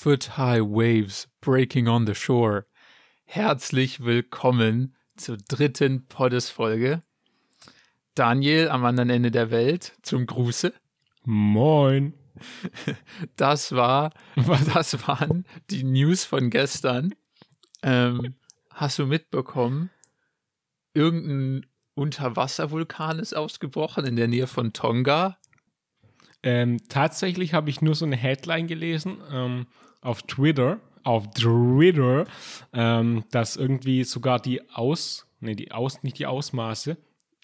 Foot High Waves Breaking on the Shore. Herzlich willkommen zur dritten Poddes-Folge. Daniel am anderen Ende der Welt zum Gruße. Moin. Das war, das waren die News von gestern. Ähm, hast du mitbekommen? Irgendein Unterwasservulkan ist ausgebrochen in der Nähe von Tonga. Ähm, tatsächlich habe ich nur so eine Headline gelesen ähm, auf Twitter, auf Twitter, ähm, dass irgendwie sogar die Aus, nee, die Aus, nicht die Ausmaße,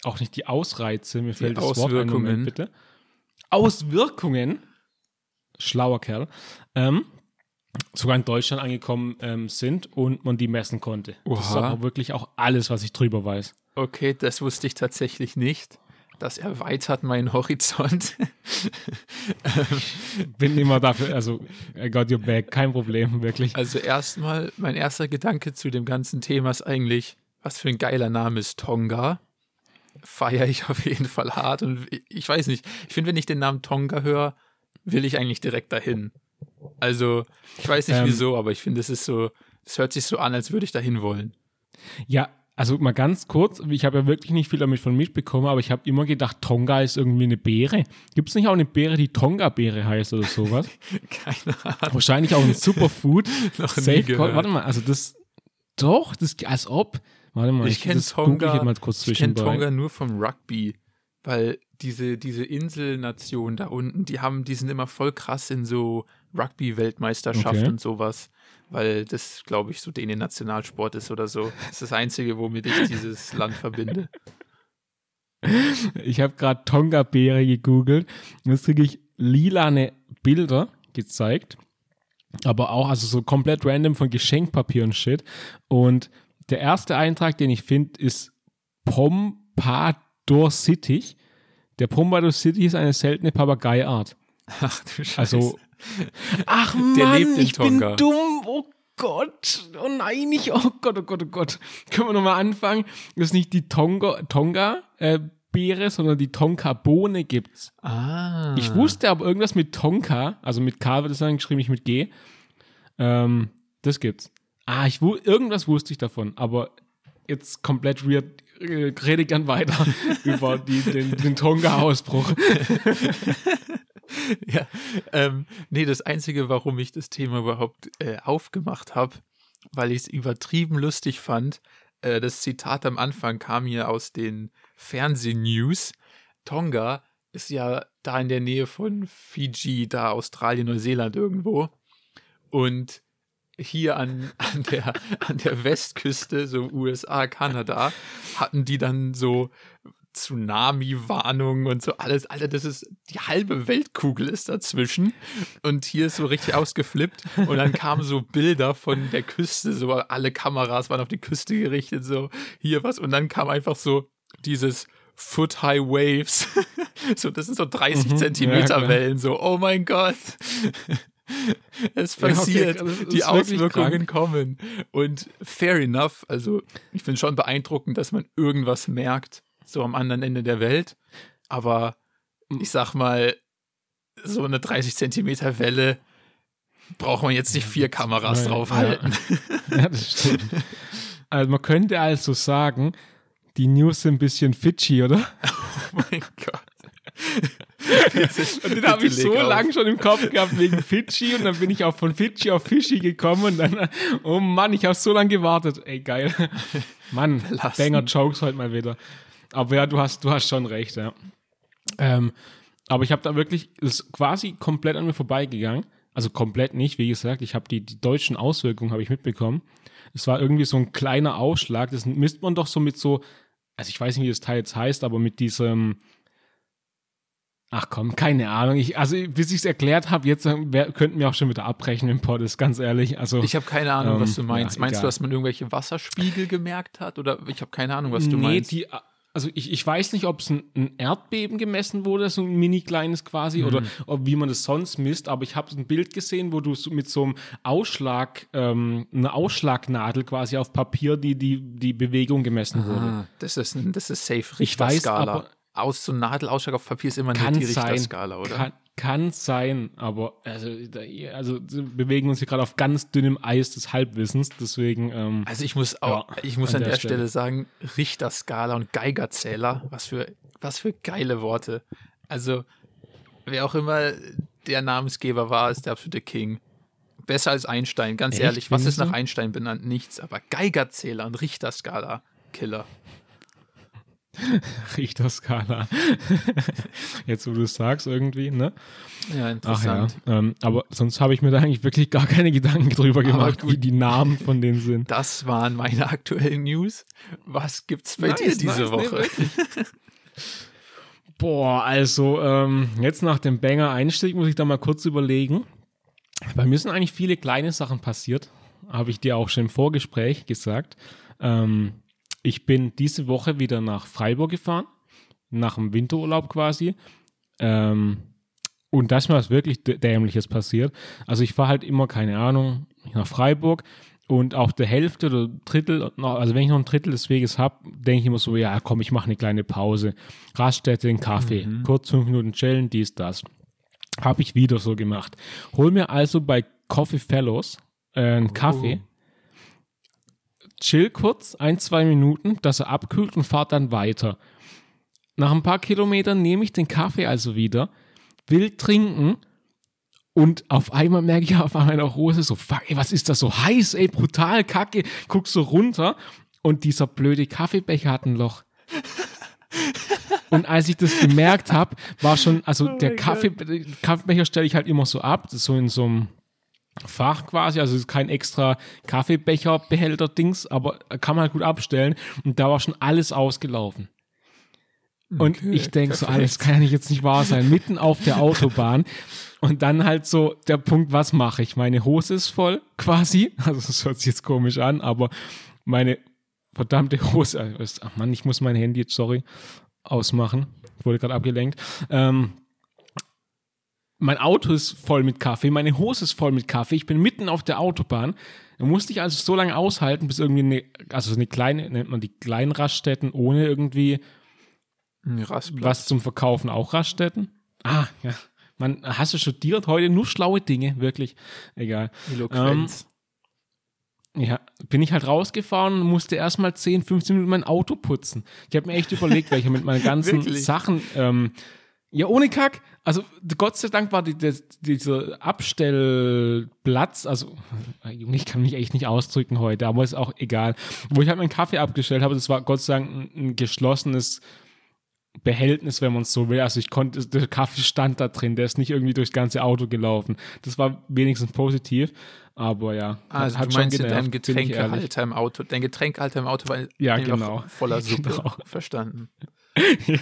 auch nicht die Ausreize, mir fällt das Wort ein, Moment, bitte. Auswirkungen, schlauer Kerl, ähm, sogar in Deutschland angekommen ähm, sind und man die messen konnte. Oha. Das ist aber wirklich auch alles, was ich drüber weiß. Okay, das wusste ich tatsächlich nicht. Das erweitert meinen Horizont. Bin immer dafür, also I got your back, kein Problem, wirklich. Also erstmal, mein erster Gedanke zu dem ganzen Thema ist eigentlich, was für ein geiler Name ist Tonga. Feiere ich auf jeden Fall hart. Und ich weiß nicht, ich finde, wenn ich den Namen Tonga höre, will ich eigentlich direkt dahin. Also, ich weiß nicht Ähm. wieso, aber ich finde, es ist so, es hört sich so an, als würde ich dahin wollen. Ja, also mal ganz kurz, ich habe ja wirklich nicht viel damit von mitbekommen, aber ich habe immer gedacht, Tonga ist irgendwie eine Beere. Gibt es nicht auch eine Beere, die Tonga-Beere heißt oder sowas? Keine Ahnung. Wahrscheinlich auch ein Superfood. Noch nie Safe gehört. Warte mal, also das, doch, das, als ob. Warte mal, Ich kenne das google Tonga, ich ich kenn. Tonga nur vom Rugby, weil diese, diese Inselnation da unten, die haben, die sind immer voll krass in so Rugby-Weltmeisterschaft Okay. und sowas, weil das, glaube ich, so denen Nationalsport ist oder so. Das ist das Einzige, womit ich dieses Land verbinde. Ich habe gerade Tonga-Beere gegoogelt und jetzt kriege ich lilane Bilder gezeigt. Aber auch, also so komplett random von Geschenkpapier und Shit. Und der erste Eintrag, den ich finde, ist Pompadour City. Der Pompadour City ist eine seltene Papageiart. Ach du Scheiße. Also, ach Der Mann, lebt in ich Tonga. bin dumm. Gott. Oh nein, ich, oh Gott, oh Gott, oh Gott. Können wir nochmal anfangen? Das ist nicht die Tonga, Tonga äh, Beere, sondern die Tonka-Bohne gibt's. ah. Ich wusste aber irgendwas mit Tonka, also mit K wird es dann geschrieben, nicht mit G. Ähm, das gibt's. Ah, ich wu irgendwas wusste ich davon, aber jetzt komplett weird. äh, Rede gern weiter über die, den, den Tonga-Ausbruch. ja, ähm, nee, das Einzige, warum ich das Thema überhaupt äh, aufgemacht habe, weil ich es übertrieben lustig fand, äh, das Zitat am Anfang kam hier aus den Fernsehnews. Tonga ist ja da in der Nähe von Fiji, da Australien, Neuseeland irgendwo. Und hier an, an, der, an der Westküste, so USA, Kanada, hatten die dann so Tsunami-Warnungen und so alles. Alter, das ist die halbe Weltkugel ist dazwischen. Und hier ist so richtig ausgeflippt. Und dann kamen so Bilder von der Küste, so alle Kameras waren auf die Küste gerichtet, so hier was. Und dann kam einfach so dieses Foot High Waves. so, das sind so 30 Mhm, ja, Zentimeter klar. Wellen, so, oh mein Gott. Es Ja, okay, passiert, ist die Auswirkungen kommen. Und fair enough, also ich finde schon beeindruckend, dass man irgendwas merkt, so am anderen Ende der Welt. Aber ich sag mal, so eine 30 Zentimeter Welle braucht man jetzt nicht vier Kameras Ja, draufhalten. Ja, das stimmt. Also man könnte also sagen, die News sind ein bisschen Fidschi, oder? Oh mein Gott. Und den habe ich so lange schon im Kopf gehabt wegen Fidschi und dann bin ich auch von Fidschi auf Fischi gekommen und dann, oh Mann, ich habe so lange gewartet. Ey, geil. Mann, Belassen. Banger Jokes heute mal wieder. Aber ja, du hast, du hast schon recht, ja. Ähm, aber ich habe da wirklich, es ist quasi komplett an mir vorbeigegangen. Also komplett nicht, wie gesagt, ich habe die, die deutschen Auswirkungen habe ich mitbekommen. Es war irgendwie so ein kleiner Ausschlag. Das misst man doch so mit so, also ich weiß nicht, wie das Teil jetzt heißt, aber mit diesem, ach komm, keine Ahnung. Ich, also bis ich es erklärt habe, jetzt äh, wer, könnten wir auch schon wieder abbrechen im Pod, ist ganz ehrlich. Also Ich habe keine Ahnung, was du Ähm, meinst. ja, meinst du, egal. dass man irgendwelche Wasserspiegel gemerkt hat? Oder ich habe keine Ahnung, was du nee, meinst. die, also ich, ich weiß nicht, ob es ein, ein Erdbeben gemessen wurde, so ein mini kleines quasi, oder Mhm. ob, wie man das sonst misst, aber ich habe ein Bild gesehen, wo du so mit so einem Ausschlag, ähm, eine Ausschlagnadel quasi auf Papier, die die, die Bewegung gemessen wurde. Ah, das ist, ein, das ist safe Ich weiß Richterskala. aber- Aus so ein Nadelausschlag auf Papier ist immer nicht die sein. Richterskala, oder? Kann, Kann sein, aber also, also bewegen uns hier gerade auf ganz dünnem Eis des Halbwissens, deswegen. Ähm, also ich muss auch, ja, ich muss an, an der, der Stelle. Stelle sagen, Richterskala und Geigerzähler, was für, was für geile Worte. Also wer auch immer der Namensgeber war, ist der absolute King. Besser als Einstein, ganz Echt? ehrlich. Was ist nach Einstein benannt? Nichts. Aber Geigerzähler und Richterskala, Killer. Richterskala. Jetzt, wo du es sagst, irgendwie, ne? Ja, interessant. Ach ja, ähm, aber sonst habe ich mir da eigentlich wirklich gar keine Gedanken drüber gemacht, wie die Namen von denen sind. Das waren meine aktuellen News. Was gibt's bei nice, dir diese nice, Woche? Nee, Boah, also ähm, jetzt nach dem Banger-Einstieg muss ich da mal kurz überlegen. Bei mir sind eigentlich viele kleine Sachen passiert, habe ich dir auch schon im Vorgespräch gesagt. Ähm, ich bin diese Woche wieder nach Freiburg gefahren, nach dem Winterurlaub quasi. Ähm, und da ist mir was wirklich Dämliches passiert. Also ich fahre halt immer, keine Ahnung, nach Freiburg und auch der Hälfte oder Drittel, also wenn ich noch ein Drittel des Weges habe, denke ich immer so, ja komm, ich mache eine kleine Pause. Raststätte, einen Kaffee, mhm. kurz fünf Minuten chillen, dies, das. Habe ich wieder so gemacht. Hol mir also bei Coffee Fellows äh, einen Kaffee, oh. Chill kurz, ein, zwei Minuten, dass er abkühlt und fahrt dann weiter. Nach ein paar Kilometern nehme ich den Kaffee also wieder, will trinken und auf einmal merke ich auf meiner Hose so, fuck, ey, was ist das so heiß, ey, brutal, kacke. Guck so runter und dieser blöde Kaffeebecher hat ein Loch. Und als ich das gemerkt habe, war schon, also oh der Kaffee, Kaffeebecher stelle ich halt immer so ab, so in so einem Fach quasi, also es ist kein extra Kaffeebecher-Behälter-Dings, aber kann man halt gut abstellen. Und da war schon alles ausgelaufen. Und okay, ich denke so, alles kann ja nicht jetzt nicht wahr sein. Mitten auf der Autobahn. Und dann halt so der Punkt, was mache ich? Meine Hose ist voll, quasi. Also das hört sich jetzt komisch an, aber meine verdammte Hose. Äh, ach Mann, ich muss mein Handy jetzt, sorry, ausmachen. Ich wurde gerade abgelenkt. Ähm, mein Auto ist voll mit Kaffee, meine Hose ist voll mit Kaffee, ich bin mitten auf der Autobahn. Da musste ich also so lange aushalten, bis irgendwie eine, also eine kleine, nennt man die kleinen Raststätten ohne irgendwie was zum Verkaufen auch Raststätten? Ah, ja. Man, hast du studiert heute nur schlaue Dinge, wirklich. Egal. Eloquenz. Ähm, ja, bin ich halt rausgefahren und musste erstmal 10, 15 Minuten mein Auto putzen. Ich habe mir echt überlegt, weil ich mit meinen ganzen Sachen, ähm, ja, ohne Kack. Also, Gott sei Dank war die, die, dieser Abstellplatz, also, Junge, ich kann mich echt nicht ausdrücken heute, aber ist auch egal. Wo ich halt meinen Kaffee abgestellt habe, das war Gott sei Dank ein, ein geschlossenes Behältnis, wenn man es so will. Also ich konnte, der Kaffee stand da drin, der ist nicht irgendwie durchs ganze Auto gelaufen. Das war wenigstens positiv, aber ja. Also hat du meinst genervt, dein Getränkehalter im Auto, dein Getränkehalter im Auto war ja, genau. voller Suppe. Genau. Verstanden. ja,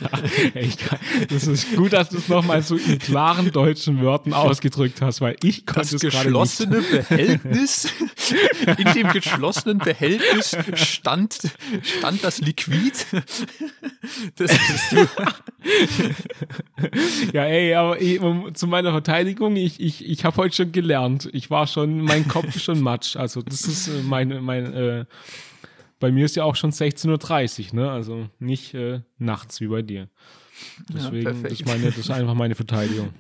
ich kann, das ist gut, dass du es nochmal so in klaren deutschen Wörtern ausgedrückt hast, weil ich konnte das es geschlossene Behältnis, in dem geschlossenen Behältnis stand, stand das Liquid. Das ist du. ja, ey, aber ich, zu meiner Verteidigung, ich, ich, ich habe heute schon gelernt. Ich war schon, mein Kopf ist schon matsch. Also das ist äh, meine, mein, äh, bei mir ist ja auch schon 16.30 Uhr, ne? Also nicht äh, nachts wie bei dir. Deswegen, ja, das, meine, das ist einfach meine Verteidigung.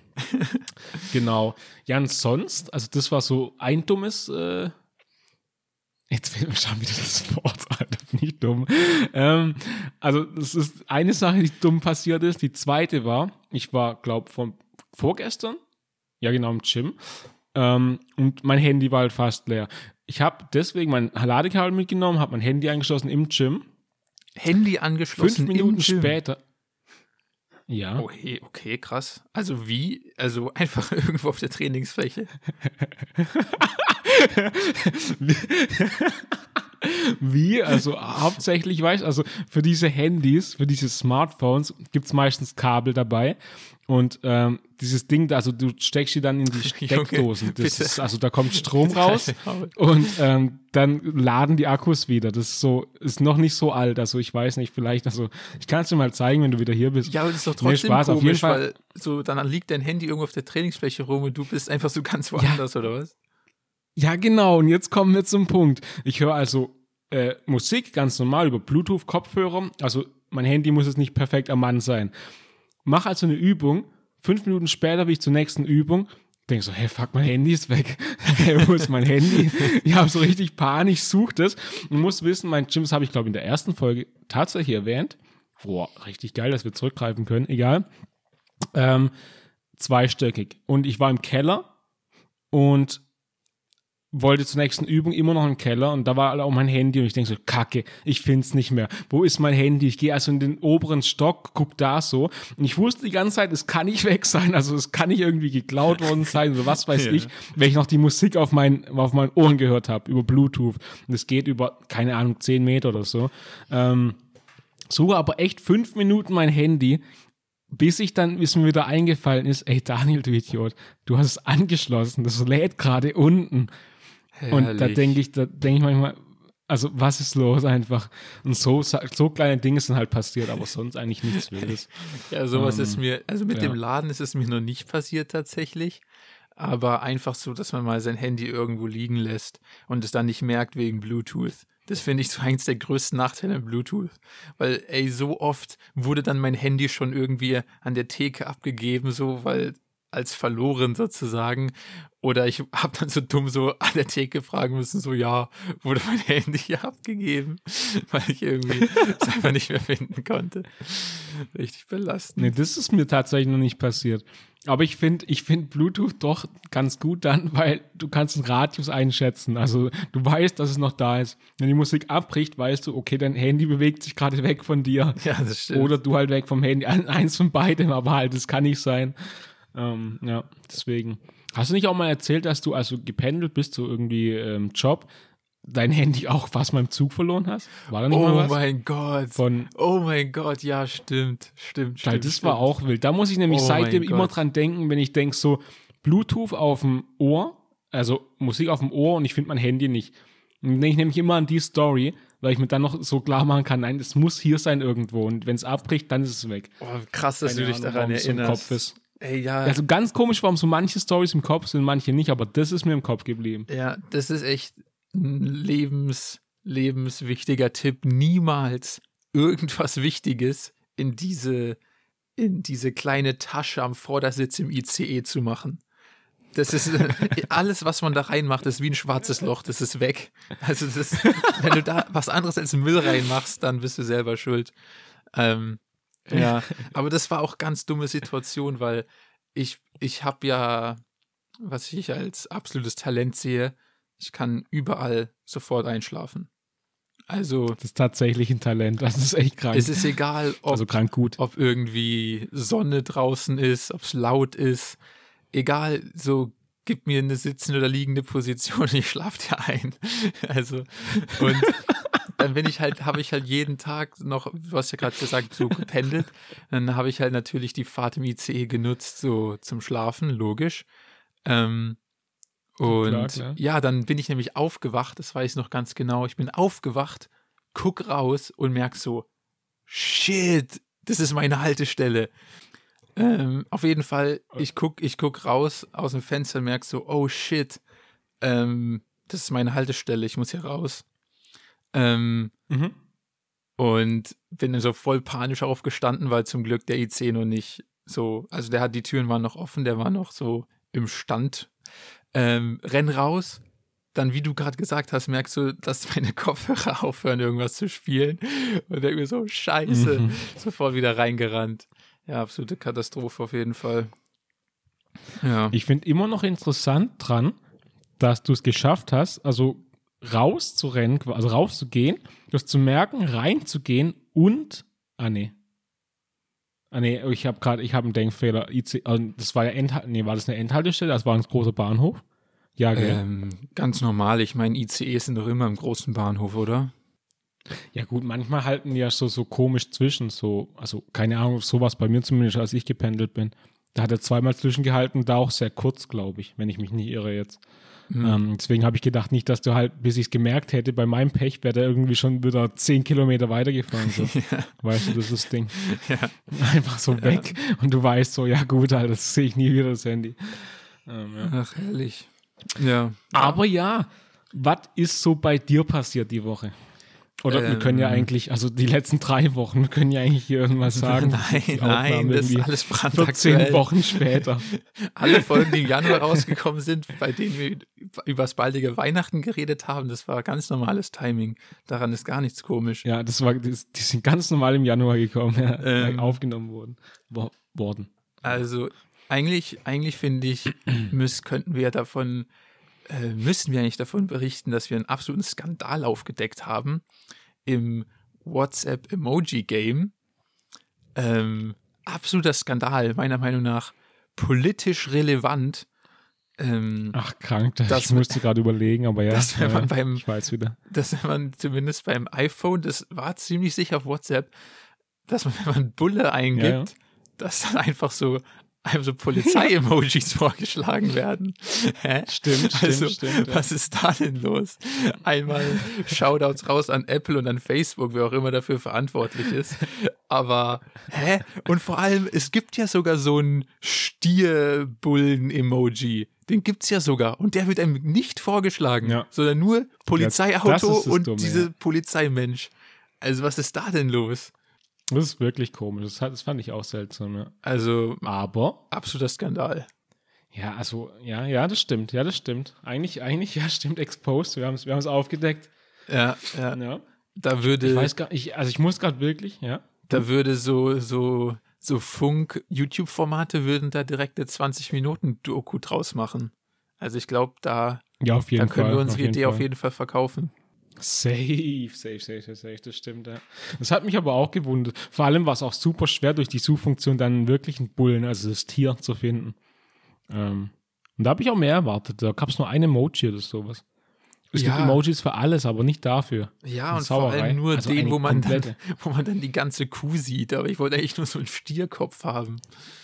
genau. Ja, und sonst, also das war so ein dummes, äh, jetzt fehlt mir schon wieder das Wort, Alter, nicht dumm. Ähm, also das ist eine Sache, die dumm passiert ist. Die zweite war, ich war, glaube von vorgestern, ja genau, im Gym, ähm, und mein Handy war halt fast leer. Ich habe deswegen mein Ladekabel mitgenommen, habe mein Handy angeschlossen im Gym. Handy angeschlossen. Fünf Minuten später. Ja. Okay, okay, krass. Also wie? Also einfach irgendwo auf der Trainingsfläche. Wie? Also hauptsächlich, weißt also für diese Handys, für diese Smartphones gibt es meistens Kabel dabei. Und ähm, dieses Ding, also du steckst sie dann in die Steckdosen. Das ist, also da kommt Strom raus und ähm, dann laden die Akkus wieder. Das ist so, ist noch nicht so alt. Also ich weiß nicht, vielleicht, also ich kann es dir mal zeigen, wenn du wieder hier bist. Ja, aber das ist doch trotzdem nee, Spaß, komisch, auf jeden Fall. weil so dann liegt dein Handy irgendwo auf der Trainingsfläche rum und du bist einfach so ganz woanders, ja. oder was? Ja, genau. Und jetzt kommen wir zum Punkt. Ich höre also äh, Musik ganz normal über Bluetooth-Kopfhörer. Also mein Handy muss jetzt nicht perfekt am Mann sein. Mach also eine Übung, fünf Minuten später bin ich zur nächsten Übung. Denke so, hey, fuck, mein Handy ist weg. hey, wo ist mein Handy? Ich habe so richtig Panik, suche das und muss wissen, mein Gym, das habe ich glaube in der ersten Folge tatsächlich erwähnt. Boah, richtig geil, dass wir zurückgreifen können, egal. Ähm, zweistöckig. Und ich war im Keller und wollte zur nächsten Übung immer noch im Keller und da war auch mein Handy und ich denke so, kacke, ich find's nicht mehr. Wo ist mein Handy? Ich gehe also in den oberen Stock, guck da so und ich wusste die ganze Zeit, es kann nicht weg sein, also es kann nicht irgendwie geklaut worden sein oder was weiß ja. ich, wenn ich noch die Musik auf, mein, auf meinen Ohren gehört habe, über Bluetooth und es geht über, keine Ahnung, zehn Meter oder so. Ähm, suche aber echt fünf Minuten mein Handy bis ich dann, bis mir wieder eingefallen ist, ey Daniel, du Idiot, du hast es angeschlossen, das lädt gerade unten. Herrlich. Und da denke ich, da denke ich manchmal, also was ist los einfach? Und so, so kleine Dinge sind halt passiert, aber sonst eigentlich nichts Wildes. ja, sowas ähm, ist mir, also mit ja. dem Laden ist es mir noch nicht passiert tatsächlich. Aber einfach so, dass man mal sein Handy irgendwo liegen lässt und es dann nicht merkt wegen Bluetooth. Das finde ich so eins der größten Nachteile an Bluetooth. Weil, ey, so oft wurde dann mein Handy schon irgendwie an der Theke abgegeben, so, weil als verloren sozusagen. Oder ich habe dann so dumm so an der Theke fragen müssen, so ja, wurde mein Handy hier abgegeben, weil ich irgendwie es einfach nicht mehr finden konnte. Richtig belastend. Nee, das ist mir tatsächlich noch nicht passiert. Aber ich finde ich finde Bluetooth doch ganz gut dann, weil du kannst den Radius einschätzen. Also du weißt, dass es noch da ist. Wenn die Musik abbricht, weißt du, okay, dein Handy bewegt sich gerade weg von dir. Ja, das stimmt. Oder du halt weg vom Handy. Eins von beidem, aber halt, das kann nicht sein. Ähm, ja, deswegen. Hast du nicht auch mal erzählt, dass du also gependelt bist zu irgendwie ähm, Job, dein Handy auch fast mal im Zug verloren hast? War da nicht oh mal was? Oh mein Gott. Von, oh mein Gott, ja, stimmt, stimmt, stimmt. Das stimmt. war auch wild. Da muss ich nämlich oh seitdem immer dran denken, wenn ich denke, so Bluetooth auf dem Ohr, also Musik auf dem Ohr und ich finde mein Handy nicht. Und dann denke ich nämlich immer an die Story, weil ich mir dann noch so klar machen kann, nein, es muss hier sein irgendwo und wenn es abbricht, dann ist es weg. Oh, krass, dass Keine du dich Ahnung, daran erinnerst. Kopf ist. Ey, ja. Also ganz komisch, warum so manche Stories im Kopf sind, manche nicht, aber das ist mir im Kopf geblieben. Ja, das ist echt ein lebens, lebenswichtiger Tipp. Niemals irgendwas Wichtiges in diese, in diese kleine Tasche am Vordersitz im ICE zu machen. Das ist alles, was man da reinmacht, ist wie ein schwarzes Loch. Das ist weg. Also das, wenn du da was anderes als Müll reinmachst, dann bist du selber schuld. Ähm, ja, aber das war auch ganz dumme Situation, weil ich, ich habe ja, was ich als absolutes Talent sehe, ich kann überall sofort einschlafen. Also. Das ist tatsächlich ein Talent. Das ist echt krank. Es ist egal, ob, also krank gut. ob irgendwie Sonne draußen ist, ob es laut ist. Egal, so gib mir eine sitzende oder liegende Position, ich schlafe dir ein. Also, und dann bin ich halt, habe ich halt jeden Tag noch, du hast ja gerade gesagt, so gependelt. Dann habe ich halt natürlich die Fahrt im ICE genutzt, so zum Schlafen, logisch. Ähm, und klar, klar. ja, dann bin ich nämlich aufgewacht, das weiß ich noch ganz genau. Ich bin aufgewacht, guck raus und merk so, shit, das ist meine Haltestelle. Ähm, auf jeden Fall, ich guck, ich guck raus aus dem Fenster und merk so, oh shit, ähm, das ist meine Haltestelle, ich muss hier raus. Ähm, mhm. Und bin dann so voll panisch aufgestanden, weil zum Glück der IC noch nicht so, also der hat, die Türen waren noch offen, der war noch so im Stand. Ähm, renn raus, dann, wie du gerade gesagt hast, merkst du, dass meine Kopfhörer aufhören, irgendwas zu spielen. Und denke mir so, scheiße, mhm. sofort wieder reingerannt. Ja, absolute Katastrophe auf jeden Fall. Ja. Ich finde immer noch interessant dran, dass du es geschafft hast, also rauszurennen, also rauszugehen, das zu merken, reinzugehen und, ah nee, ah nee, ich habe gerade, ich habe einen Denkfehler, IC, also das war ja Endhalt, nee, war das eine Endhaltestelle, das war ein großer Bahnhof? Ja, gell? Ähm, ganz normal, ich meine, ICEs sind doch immer im großen Bahnhof, oder? Ja gut, manchmal halten die ja so, so komisch zwischen, so, also keine Ahnung, sowas bei mir zumindest, als ich gependelt bin. Da hat er zweimal zwischengehalten, da auch sehr kurz, glaube ich, wenn ich mich nicht irre jetzt. Mhm. Ähm, deswegen habe ich gedacht, nicht, dass du halt, bis ich es gemerkt hätte, bei meinem Pech wäre der irgendwie schon wieder zehn Kilometer weitergefahren. So. ja. Weißt du, das ist das Ding. Ja. Einfach so ja. weg. Und du weißt so, ja gut, halt, das sehe ich nie wieder, das Handy. Ähm, Ach, herrlich. Ja. Aber ja, was ist so bei dir passiert die Woche? Oder wir können ja Ähm. eigentlich, also die letzten drei Wochen, wir können ja eigentlich hier irgendwas sagen. Nein, Die nein, das ist alles 14 brandaktuell. Wochen später. Alle Folgen, die im Januar rausgekommen sind, bei denen wir über das baldige Weihnachten geredet haben, das war ganz normales Timing. Daran ist gar nichts komisch. Ja, das war, das, die sind ganz normal im Januar gekommen, ja, Ähm. aufgenommen worden. Wo, worden. Also eigentlich, eigentlich finde ich, müß, könnten wir davon, äh, müssen wir eigentlich davon berichten, dass wir einen absoluten Skandal aufgedeckt haben im WhatsApp Emoji Game. Ähm, absoluter Skandal, meiner Meinung nach politisch relevant. Ähm, Ach, krank, das, Das- ich musste gerade überlegen, aber ja, das, wenn man ja, beim- ich weiß wieder. dass wenn man zumindest beim iPhone, das war ziemlich sicher auf WhatsApp, dass man, wenn man Bulle eingibt, Ja, ja. dass dann einfach so, einem so Polizei-Emojis vorgeschlagen werden. Hä? Stimmt, stimmt, also, stimmt, ja. Was ist da denn los? Einmal Shoutouts raus an Apple und an Facebook, wer auch immer dafür verantwortlich ist. Aber, hä? Und vor allem, es gibt ja sogar so einen Stierbullen-Emoji. Den gibt's ja sogar. Und der wird einem nicht vorgeschlagen, Ja. sondern nur Polizeiauto das und Dumme, diese ja. Polizeimensch. Also, was ist da denn los? Das ist wirklich komisch. Das, das fand ich auch seltsam, ja. Also, Aber, absoluter Skandal. ja, also, ja, ja, das stimmt, ja, das stimmt. Eigentlich, eigentlich, ja, stimmt, exposed. Wir haben es wir haben's aufgedeckt. Ja, ja. Ja. Da würde. Ich weiß gar ich, also ich muss gerade wirklich, ja. Da würde so, so, so Funk-YouTube-Formate würden da direkt eine 20-Minuten-Doku draus machen. Also ich glaube, da, Ja, auf jeden da können Fall. wir unsere Idee Fall. auf jeden Fall verkaufen. Safe, safe, safe, safe, safe, das stimmt, ja. Das hat mich aber auch gewundert. Vor allem war es auch super schwer, durch die Suchfunktion dann wirklich einen Bullen, also das Tier, zu finden. Ähm, und da habe ich auch mehr erwartet. Da gab es nur ein Emoji oder sowas. Es Ja. gibt Emojis für alles, aber nicht dafür. Ja, und vor allem nur Also den, wo man, dann, wo man dann die ganze Kuh sieht. Aber ich wollte eigentlich nur so einen Stierkopf haben.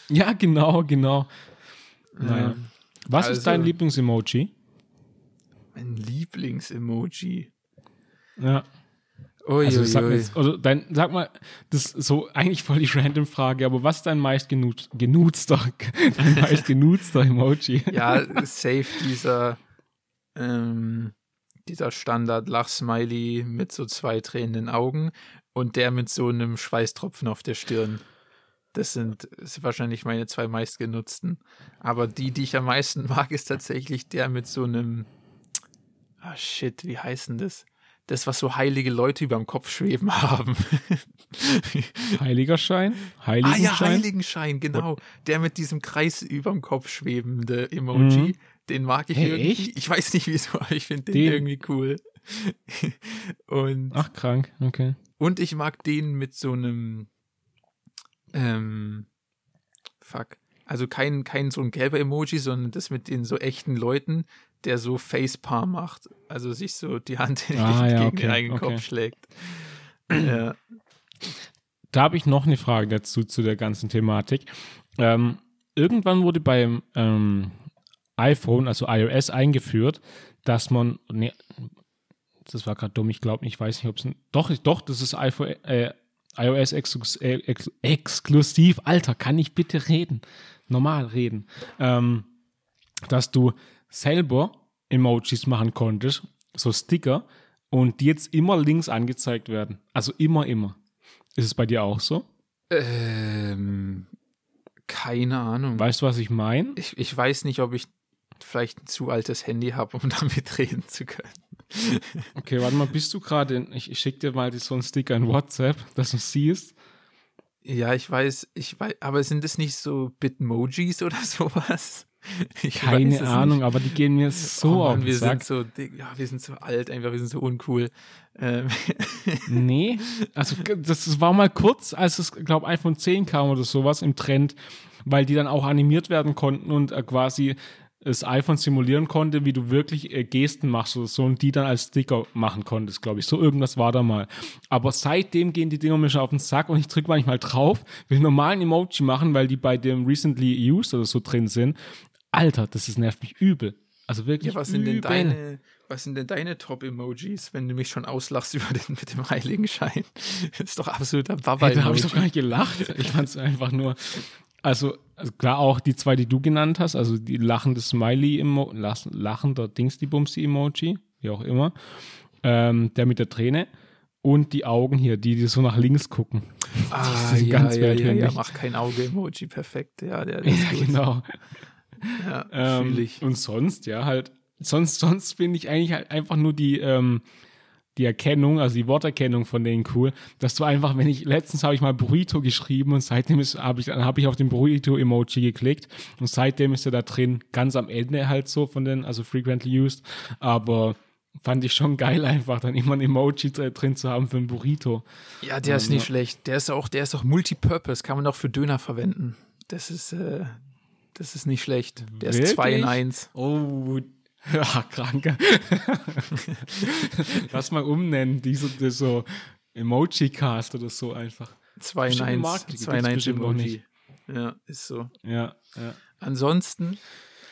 Ja, genau, genau. Naja. Ähm, Was ist also- dein Lieblingsemoji? Mein Lieblings-Emoji. Ja. Ui, Also sag, ui. jetzt, also dein, sag mal, das ist so eigentlich voll die random Frage, aber was ist dein meist genut, genutzter, dein meist genutzter Emoji? Ja, safe dieser, ähm, dieser Standard-Lach-Smiley mit so zwei tränenden Augen und der mit so einem Schweißtropfen auf der Stirn. Das sind, das sind wahrscheinlich meine zwei meistgenutzten. Aber die, die ich am meisten mag, ist tatsächlich der mit so einem. Ah, shit, wie heißt denn das? Das, was so heilige Leute über dem Kopf schweben haben. Heiligerschein? ah Heiligenschein? ja, Heiligenschein, genau. Der mit diesem Kreis über dem Kopf schwebende Emoji. Mhm. Den mag ich Hey, irgendwie. echt? Ich weiß nicht wieso, aber ich finde den, Den- irgendwie cool. und, Ach, krank, okay. und ich mag den mit so einem. Ähm, fuck. Also kein, kein so ein gelber Emoji, sondern das mit den so echten Leuten, der so Facepalm macht. Also sich so die Hand in Ah, ja, gegen den okay, eigenen okay. Kopf schlägt. ja. Da habe ich noch eine Frage dazu, zu der ganzen Thematik. Ähm, irgendwann wurde beim ähm, iPhone, also iOS, eingeführt, dass man, nee, das war gerade dumm, ich glaube, ich weiß nicht, ob es, doch, doch, das ist iPhone, äh, iOS exklus, äh, ex, exklusiv, Alter, kann ich bitte reden? Normal reden. Ähm, dass du selber Emojis machen konntest, so Sticker, und die jetzt immer links angezeigt werden. Also immer, immer. Ist es bei dir auch so? Ähm, keine Ahnung. Weißt du, was ich meine? Ich, ich weiß nicht, ob ich vielleicht ein zu altes Handy habe, um damit reden zu können. Okay, warte mal, bist du gerade in, ich, ich schicke dir mal so einen Sticker in WhatsApp, dass du siehst. Ja, ich weiß, ich weiß, aber sind es nicht so Bitmojis oder sowas? Ich Keine Ahnung, nicht. aber die gehen mir so oh auf Mann, wir Sack. sind so, ja, wir sind so alt, einfach, wir sind so uncool. Ähm, Nee, also das, das war mal kurz, als es, glaube iPhone 10 kam oder sowas im Trend, weil die dann auch animiert werden konnten und äh, quasi das iPhone simulieren konnte, wie du wirklich äh, Gesten machst oder so und die dann als Sticker machen konntest, glaube ich. So irgendwas war da mal. Aber seitdem gehen die Dinger mir schon auf den Sack und ich drücke manchmal drauf, will normalen Emoji machen, weil die bei dem Recently Used oder so drin sind. Alter, das ist, nervt mich übel. Also wirklich ja, was sind denn übel. deine, was sind denn deine Top-Emojis, wenn du mich schon auslachst über den mit dem Heiligenschein? Das ist doch absoluter baba Hey, da habe ich doch gar nicht gelacht. Ich fand es einfach nur. Also, also klar auch die zwei, die du genannt hast, also die lachende Smiley, -Emo lachender Dings, die Bumsi-Emoji, wie auch immer. Ähm, der mit der Träne. und die Augen hier, die, die so nach links gucken. Ah, Die sind ja, ganz ja, ja, ja, mach kein Auge-Emoji, perfekt. Ja, der, der ist Ja, gut. genau. Ja, Ähm, und sonst, ja, halt, sonst, sonst finde ich eigentlich halt einfach nur die, ähm, die Erkennung, also die Worterkennung von denen cool, dass du einfach, wenn ich, letztens habe ich mal Burrito geschrieben und seitdem ist, habe ich, dann habe ich auf den Burrito-Emoji geklickt und seitdem ist er da drin, ganz am Ende halt so von den, also frequently used, aber fand ich schon geil einfach, dann immer ein Emoji dr- drin zu haben für ein Burrito. Ja, der ist nicht ja. schlecht. Der ist auch, der ist auch Multipurpose, kann man auch für Döner verwenden. Das ist, äh, das ist nicht schlecht. Der ist 2 in Wirklich? 1. Oh, ja, kranke. Lass mal umnennen, diese die so Emoji-Cast oder so einfach. 2 in Bestimmte 1. Marke, die 2 in gibt's 1 bestimmt noch Emoji. Ja, ist so. Ja, ja. Ansonsten,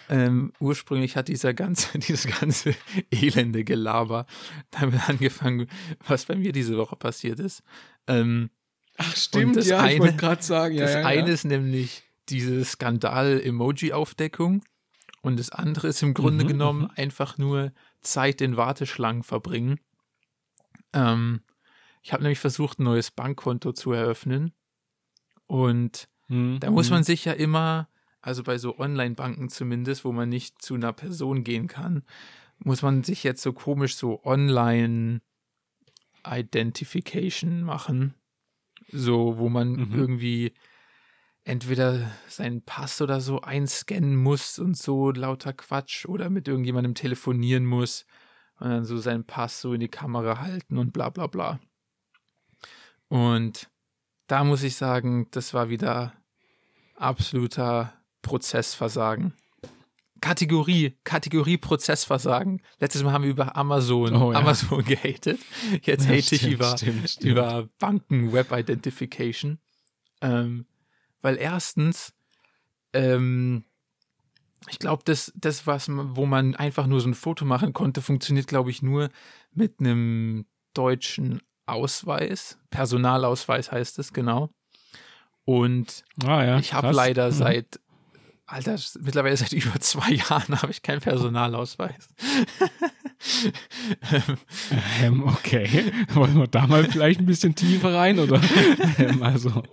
ähm, ursprünglich hat dieser ganze, dieses ganze elende Gelaber damit angefangen, was bei mir diese Woche passiert ist. Ähm, Ach, stimmt, das ja, ich eine- wollte gerade sagen. das ja, ja, eine ja. ist nämlich diese Skandal-Emoji-Aufdeckung und das andere ist im Grunde Mhm, genommen mhm. einfach nur Zeit in Warteschlangen verbringen. Ähm, ich habe nämlich versucht, ein neues Bankkonto zu eröffnen und Hm, da muss man sich ja immer, also bei so Online-Banken zumindest, wo man nicht zu einer Person gehen kann, muss man sich jetzt so komisch so Online-Identification machen. So, wo man Mhm. irgendwie entweder seinen Pass oder so einscannen muss und so lauter Quatsch oder mit irgendjemandem telefonieren muss und dann so seinen Pass so in die Kamera halten und bla bla bla. Und da muss ich sagen, das war wieder absoluter Prozessversagen. Kategorie, Kategorie Prozessversagen. Letztes Mal haben wir über Amazon, Oh ja. Amazon gehatet. Jetzt Ja, hate ich stimmt, über, stimmt, stimmt. über Banken Web Identification. Ähm, weil erstens, ähm, ich glaube, das, das, was, wo man einfach nur so ein Foto machen konnte, funktioniert, glaube ich, nur mit einem deutschen Ausweis. Personalausweis heißt es, genau. Und Ah, ja, ich habe leider Mhm. seit, Alter, mittlerweile seit über zwei Jahren habe ich keinen Personalausweis. Ähm, okay. Wollen wir da mal vielleicht ein bisschen tiefer rein? Oder? ähm, also,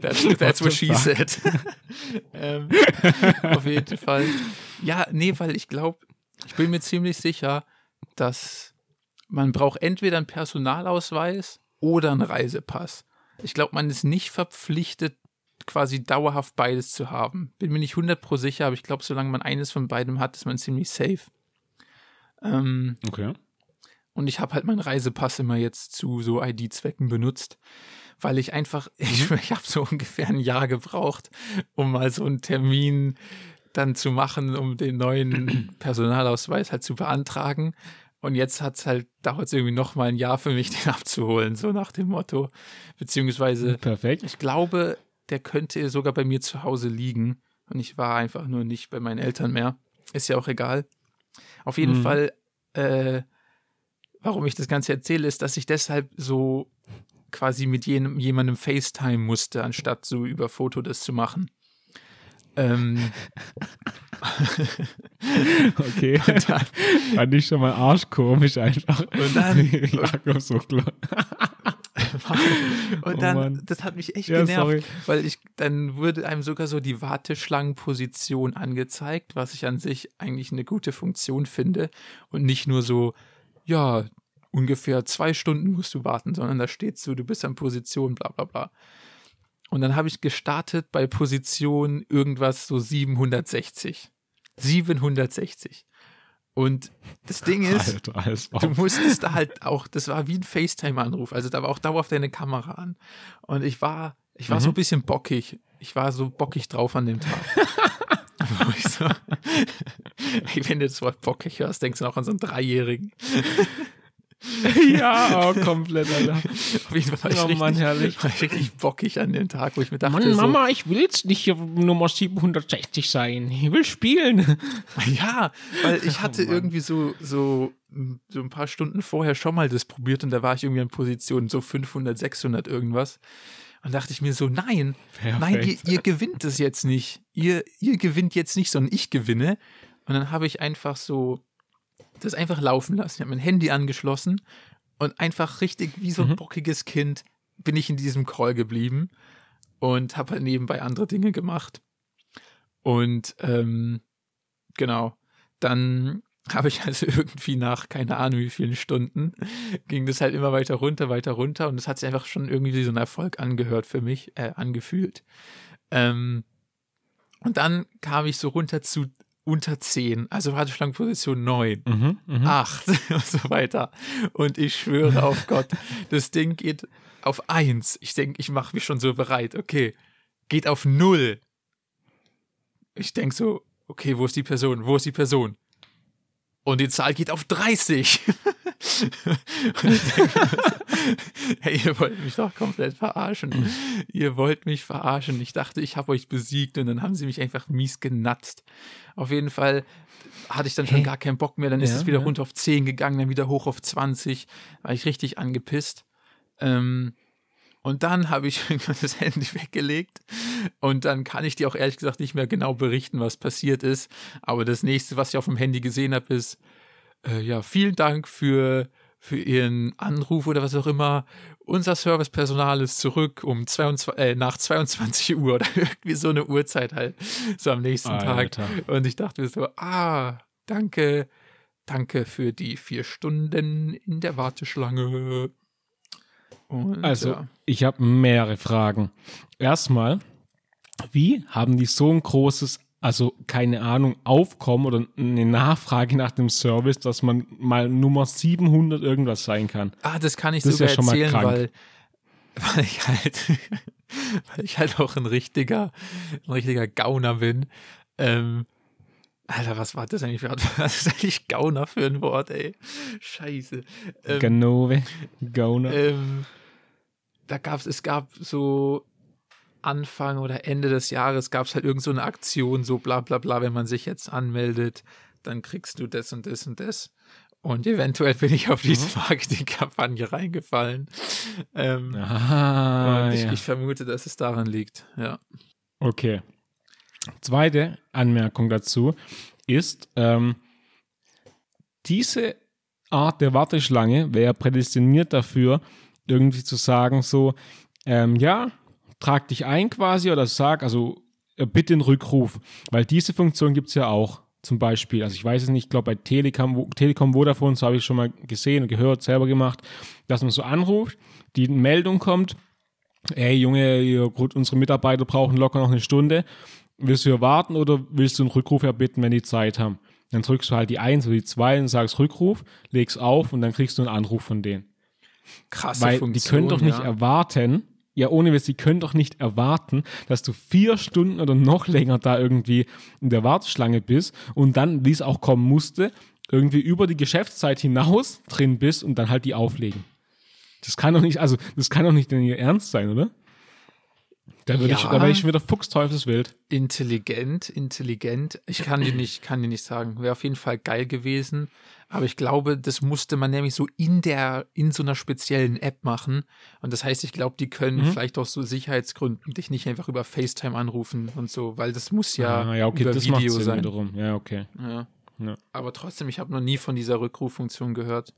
That's, that's what she said. ähm, auf jeden Fall. Ja, nee, weil ich glaube, ich bin mir ziemlich sicher, dass man braucht entweder einen Personalausweis oder einen Reisepass. Ich glaube, man ist nicht verpflichtet, quasi dauerhaft beides zu haben. Bin mir nicht 100 pro sicher, aber ich glaube, solange man eines von beidem hat, ist man ziemlich safe. Ähm, okay. und ich habe halt meinen Reisepass immer jetzt zu so ID-Zwecken benutzt, weil ich einfach, ich, ich habe so ungefähr ein Jahr gebraucht, um mal so einen Termin dann zu machen, um den neuen Personalausweis halt zu beantragen. Und jetzt hat's halt, dauert es irgendwie noch mal ein Jahr für mich, den abzuholen, so nach dem Motto. Beziehungsweise, Perfekt. ich glaube, der könnte sogar bei mir zu Hause liegen. Und ich war einfach nur nicht bei meinen Eltern mehr. Ist ja auch egal. Auf jeden Mhm. Fall, äh, warum ich das Ganze erzähle, ist, dass ich deshalb so quasi mit jenem, jemandem FaceTime musste, anstatt so über Foto das zu machen. Ähm, Okay. und dann, Fand ich schon mal arschkomisch einfach. Und dann- Jakob so klar. und Oh dann Mann. das hat mich echt Ja, genervt, sorry. weil ich, dann wurde einem sogar so die Warteschlangenposition angezeigt, was ich an sich eigentlich eine gute Funktion finde und nicht nur so, ja, ungefähr zwei Stunden musst du warten, sondern da steht so, du bist an Position, bla bla bla. Und dann habe ich gestartet bei Position irgendwas so 760. 760. Und das Ding ist, Alter, alles Du musstest da halt auch, das war wie ein FaceTime-Anruf, also da war auch dauerhaft deine Kamera an. Und ich war, ich war Mhm. so ein bisschen bockig. Ich war so bockig drauf an dem Tag. Ich so, wenn du das Wort bockig hörst, denkst du auch an so einen Dreijährigen. ja, oh, komplett, Alter. Auf jeden Fall war ich, Oh richtig, Mann, herrlich. war ich richtig bockig an dem Tag, wo ich mir dachte, Mann, so, Mama, ich will jetzt nicht Nummer 760 sein. Ich will spielen. Ja, weil ich hatte Oh irgendwie so, so, so ein paar Stunden vorher schon mal das probiert und da war ich irgendwie an Position so 500, 600 irgendwas. Und dachte ich mir so, nein, nein, ihr, Perfekt. ihr gewinnt es jetzt nicht. Ihr, ihr gewinnt jetzt nicht, sondern ich gewinne. Und dann habe ich einfach so das einfach laufen lassen. Ich habe mein Handy angeschlossen Und einfach richtig wie so ein Mhm. bockiges Kind bin ich in diesem Call geblieben und habe halt nebenbei andere Dinge gemacht. Und ähm, genau, dann habe ich also irgendwie nach keine Ahnung wie vielen Stunden ging das halt immer weiter runter, weiter runter und es hat sich einfach schon irgendwie wie so ein Erfolg angehört für mich, äh, angefühlt. Ähm, und dann kam ich so runter zu unter 10, also Warteschlangenposition 9 Mhm, mhm. acht und so weiter. Und ich schwöre auf Gott, das Ding geht auf eins. Ich denke, ich mache mich schon so bereit. Okay, geht auf null. Ich denke so, okay, wo ist die Person? Wo ist die Person? Und die Zahl geht auf 30. Und ich denke hey, ihr wollt mich doch komplett verarschen. Ihr wollt mich verarschen. Ich dachte, ich habe euch besiegt und dann haben sie mich einfach mies genatzt. Auf jeden Fall hatte ich dann schon Hä? gar keinen Bock mehr. Dann ist Ja, es wieder ja. runter auf 10 gegangen, dann wieder hoch auf 20. War ich richtig angepisst. Ähm, und dann habe ich irgendwann das Handy weggelegt. Und dann kann ich dir auch ehrlich gesagt nicht mehr genau berichten, was passiert ist. Aber das nächste, was ich auf dem Handy gesehen habe, ist, äh, ja, vielen Dank für, für Ihren Anruf oder was auch immer. Unser Servicepersonal ist zurück um 22, äh, nach 22 Uhr oder irgendwie so eine Uhrzeit halt, so am nächsten Tag. Alter. Und ich dachte mir so, ah, danke, danke für die vier Stunden in der Warteschlange. Und, Also, ja. ich habe mehrere Fragen. Erstmal, wie haben die so ein großes, also keine Ahnung, Aufkommen oder eine Nachfrage nach dem Service, dass man mal Nummer 700 irgendwas sein kann? Ah, das kann ich Das ist sogar ja schon mal erzählen, krank. weil, weil ich halt, weil ich halt auch ein richtiger, ein richtiger Gauner bin. Ähm, Alter, was war das eigentlich für was ist eigentlich Gauner für ein Wort, ey? Scheiße. Ähm, Ganove, Gauner. ähm, da gab's, es gab so Anfang oder Ende des Jahres gab es halt irgend so eine Aktion, so bla bla bla, wenn man sich jetzt anmeldet, dann kriegst du das und das und das. Und eventuell bin ich auf diese Marketingkampagne reingefallen. Ähm, ah, und ich, ja. ich vermute, dass es daran liegt. Ja. Okay. Zweite Anmerkung dazu ist, ähm, diese Art der Warteschlange wäre prädestiniert dafür, irgendwie zu sagen, so, ähm, ja, trag dich ein quasi oder sag, also äh, bitte einen Rückruf, weil diese Funktion gibt es ja auch. Zum Beispiel, also ich weiß es nicht, ich glaube bei Telekom, Wo- Telekom Vodafone, so habe ich schon mal gesehen und gehört, selber gemacht, dass man so anruft, die Meldung kommt, ey Junge, gut, unsere Mitarbeiter brauchen locker noch eine Stunde. Willst du hier warten oder willst du einen Rückruf erbitten, wenn die Zeit haben? Dann drückst du halt die 1 oder die 2 und sagst Rückruf, legst auf und dann kriegst du einen Anruf von denen. Krasse Weil Funktion. die können doch nicht ja. erwarten, ja ohne Witz, die können doch nicht erwarten, dass du vier Stunden oder noch länger da irgendwie in der Warteschlange bist und dann, wie es auch kommen musste, irgendwie über die Geschäftszeit hinaus drin bist und dann halt die auflegen. Das kann doch nicht, also das kann doch nicht denn ihr Ernst sein, oder? Da würde ich, Ja. da wäre ich wieder fuchsteufelswild. Intelligent, intelligent. Ich kann dir nicht, kann dir nicht sagen. Wäre auf jeden Fall geil gewesen. Aber ich glaube, das musste man nämlich so in der, in so einer speziellen App machen. Und das heißt, ich glaube, die können Mhm. vielleicht aus so Sicherheitsgründen dich nicht einfach über FaceTime anrufen und so, weil das muss ja, ah, ja okay, über das Video sein. wiederum. Ja, okay. Ja. Ja. Aber trotzdem, ich habe noch nie von dieser Rückruffunktion gehört.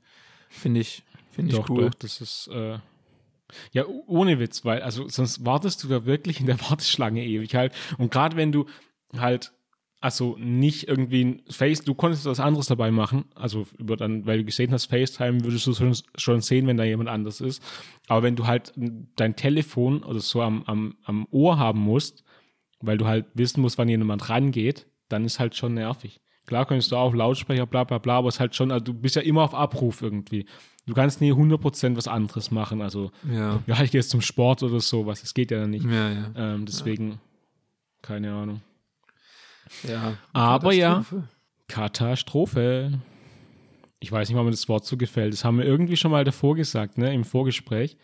Finde ich, finde ich cool. doch, das ist, äh, ja, ohne Witz, weil, also sonst wartest du da wirklich in der Warteschlange ewig halt. Und gerade wenn du halt, also nicht irgendwie ein Face, du konntest was anderes dabei machen, also über dann, weil du gesehen hast, FaceTime würdest du schon, schon sehen, wenn da jemand anders ist. Aber wenn du halt dein Telefon oder so am, am, am Ohr haben musst, weil du halt wissen musst, wann jemand rangeht, dann ist halt schon nervig. Klar könntest du auch Lautsprecher, bla bla bla, aber es ist halt schon, also du bist ja immer auf Abruf irgendwie. Du kannst nie 100% was anderes machen. Also, Ja. ja, ich gehe jetzt zum Sport oder sowas. Das geht ja dann nicht. Ja, ja. Ähm, deswegen, keine Ahnung. ja. Aber ja. Katastrophe. Ich weiß nicht, ob mir das Wort so gefällt. Das haben wir irgendwie schon mal davor gesagt, ne, im Vorgespräch.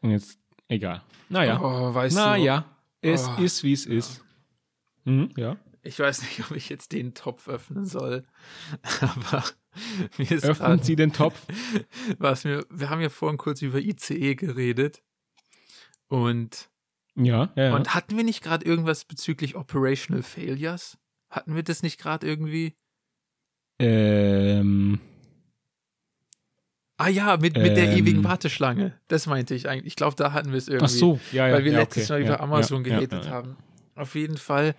Und jetzt, egal. Naja. Oh, weißt du, naja, es Oh, ist, wie es ist. Mhm, ja. Ich weiß nicht, ob ich jetzt den Topf öffnen soll. Aber mir ist Öffnen grad, Sie den Topf. was mir, wir haben ja vorhin kurz über ICE geredet. Und, Ja, ja. ja. und hatten wir nicht gerade irgendwas bezüglich Operational Failures? Hatten wir das nicht gerade irgendwie? ähm, Ah ja, mit, mit der Ähm. ewigen Warteschlange. Das meinte ich eigentlich. Ich glaube, da hatten wir es irgendwie. Ach so, ja, ja. weil wir ja, letztes okay. Mal über Amazon geredet haben. Auf jeden Fall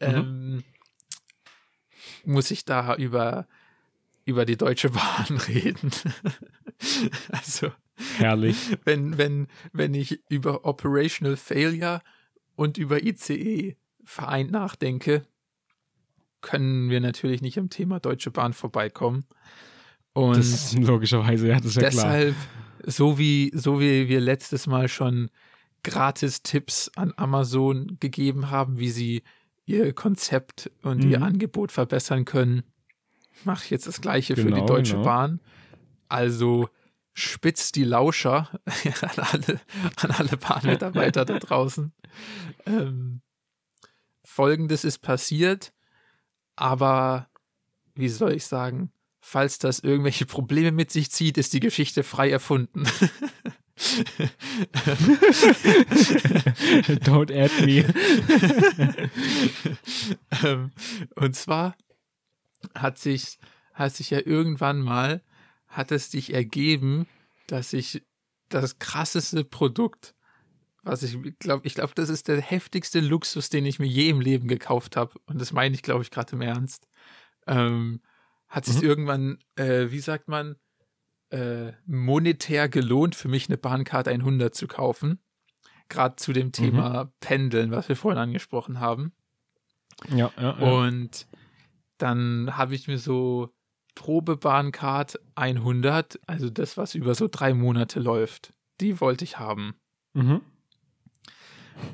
ähm, muss ich da über, über die Deutsche Bahn reden. also, Herrlich. wenn, wenn, wenn ich über Operational Failure und über ICE vereint nachdenke, können wir natürlich nicht am Thema Deutsche Bahn vorbeikommen. Und Das ist logischerweise, ja, das ist ja klar. Deshalb, so wie, so wie wir letztes Mal schon Gratis-Tipps an Amazon gegeben haben, wie sie ihr Konzept und ihr Mhm. Angebot verbessern können, mache ich jetzt das Gleiche für die Genau, Deutsche genau. Bahn. Also spitzt die Lauscher an alle, an alle Bahnmitarbeiter da draußen. Ähm, Folgendes ist passiert, aber wie soll ich sagen, falls das irgendwelche Probleme mit sich zieht, ist die Geschichte frei erfunden. Don't add me. ähm, und zwar hat sich, hat sich ja irgendwann mal, hat es sich ergeben, dass ich das krasseste Produkt, was ich glaube, ich glaube, das ist der heftigste Luxus, den ich mir je im Leben gekauft habe. Und das meine ich, glaube ich, gerade im Ernst. Ähm, hat sich Mhm. irgendwann, äh, wie sagt man, äh, monetär gelohnt, für mich eine Bahncard 100 zu kaufen. Gerade zu dem Thema Pendeln, was wir vorhin angesprochen haben. Ja, ja, ja. Und dann habe ich mir so Probebahncard 100, also das, was über so drei Monate läuft, die wollte ich haben. Mhm.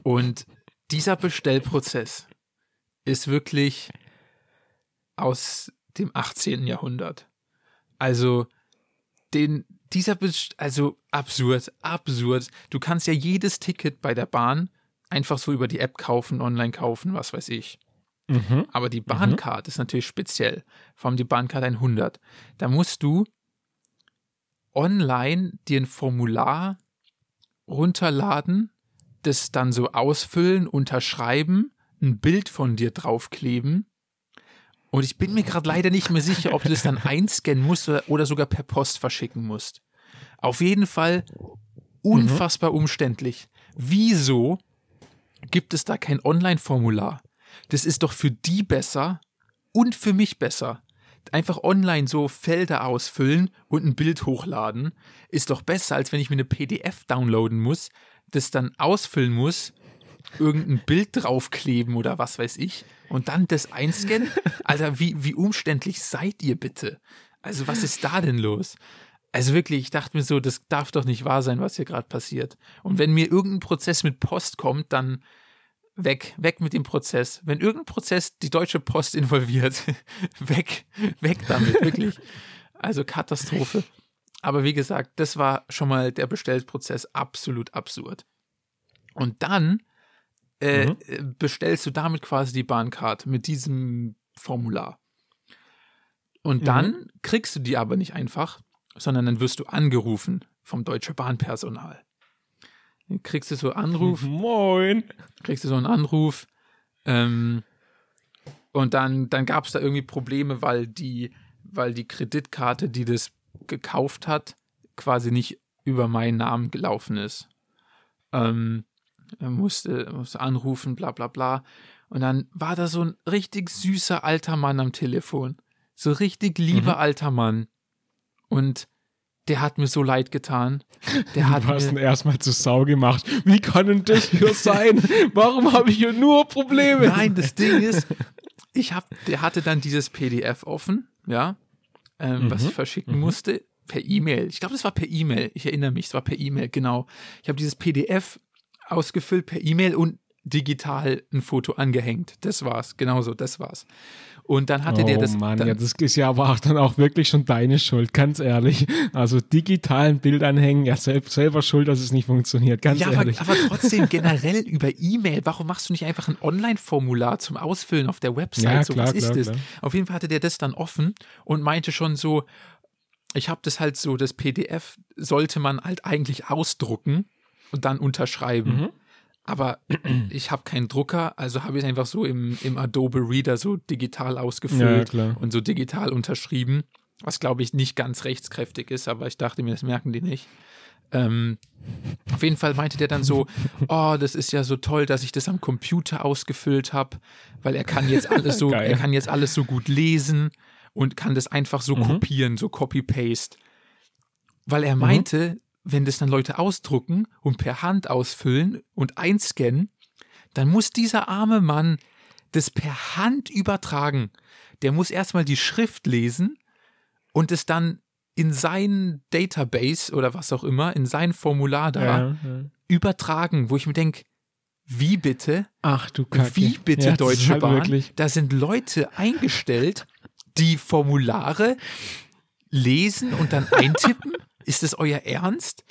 Und dieser Bestellprozess ist wirklich aus dem 18. Jahrhundert. Also den, dieser, Best also absurd, absurd. Du kannst ja jedes Ticket bei der Bahn einfach so über die App kaufen, online kaufen, was weiß ich. Mhm. Aber die Bahncard ist natürlich speziell. Vor allem die Bahncard 100. Da musst du online dir ein Formular runterladen, das dann so ausfüllen, unterschreiben, ein Bild von dir draufkleben. Und ich bin mir gerade leider nicht mehr sicher, ob du das dann einscannen musst oder, sogar per Post verschicken musst. Auf jeden Fall unfassbar umständlich. Wieso gibt es da kein Online-Formular? Das ist doch für die besser und für mich besser. Einfach online so Felder ausfüllen und ein Bild hochladen ist doch besser, als wenn ich mir eine PDF downloaden muss, das dann ausfüllen muss, irgendein Bild draufkleben oder was weiß ich und dann das einscannen. Alter, wie, wie umständlich seid ihr bitte? Also was ist da denn los? Also wirklich, ich dachte mir so, das darf doch nicht wahr sein, was hier gerade passiert. Und wenn mir irgendein Prozess mit Post kommt, dann weg, weg mit dem Prozess. Wenn irgendein Prozess die Deutsche Post involviert, weg, weg damit, wirklich. Also Katastrophe. Aber wie gesagt, das war schon mal der Bestellprozess absolut absurd. Und dann äh, Mhm. bestellst du damit quasi die Bahncard mit diesem Formular. Und Mhm. dann kriegst du die aber nicht einfach, sondern dann wirst du angerufen vom Deutsche Bahnpersonal. Dann kriegst du so Anruf, Moin. kriegst du so einen Anruf. Ähm, und dann, dann gab es da irgendwie Probleme, weil die, weil die Kreditkarte, die das gekauft hat, quasi nicht über meinen Namen gelaufen ist. Ähm, musste, musste anrufen, bla bla bla. Und dann war da so ein richtig süßer alter Mann am Telefon. So richtig lieber Mhm. alter Mann. Und der hat mir so leid getan. Der hat Du hast ihn erstmal zu Sau gemacht. Wie kann denn das hier sein? Warum habe ich hier nur Probleme? Nein, das Ding ist, ich hab, der hatte dann dieses PDF offen, ja, ähm, was Mhm, ich verschicken mhm. musste per E-Mail. Ich glaube, das war per E-Mail. Ich erinnere mich, es war per E-Mail, genau. Ich habe dieses PDF ausgefüllt per E-Mail und digital ein Foto angehängt. Das war's, genauso, das war's. Und dann hatte oh der das. Mann, dann, ja, das ist ja aber auch dann auch wirklich schon deine Schuld, ganz ehrlich. Also digitalen Bild anhängen, ja, selbst, selber schuld, dass es nicht funktioniert, ganz ja, aber, ehrlich. aber trotzdem generell über E-Mail. Warum machst du nicht einfach ein Online-Formular zum Ausfüllen auf der Website? Ja, so, klar, was ist klar, das? Auf jeden Fall hatte der das dann offen und meinte schon so, ich habe das halt so, das PDF sollte man halt eigentlich ausdrucken und dann unterschreiben. Mhm. Aber ich habe keinen Drucker, also habe ich es einfach so im, im Adobe Reader so digital Ja, ausgefüllt klar. und so digital unterschrieben. was glaube ich nicht ganz rechtskräftig ist, aber ich dachte mir, das merken die nicht. Ähm, auf jeden Fall meinte der dann so, oh, das ist ja so toll, dass ich das am Computer ausgefüllt habe, weil er kann jetzt alles so, Geil. er kann jetzt alles so gut lesen und kann das einfach so Mhm. kopieren, so Copy-Paste. Weil Mhm. er meinte, wenn das dann Leute ausdrucken und per Hand ausfüllen und einscannen, dann muss dieser arme Mann das per Hand übertragen. Der muss erstmal die Schrift lesen und es dann in sein Database oder was auch immer, in sein Formular da Ja, ja. übertragen, wo ich mir denke, wie bitte? Ach du Kacke. Wie bitte Ja, Deutsche halt Bahn? Wirklich. Da sind Leute eingestellt, die Formulare lesen und dann eintippen. Ist das euer Ernst?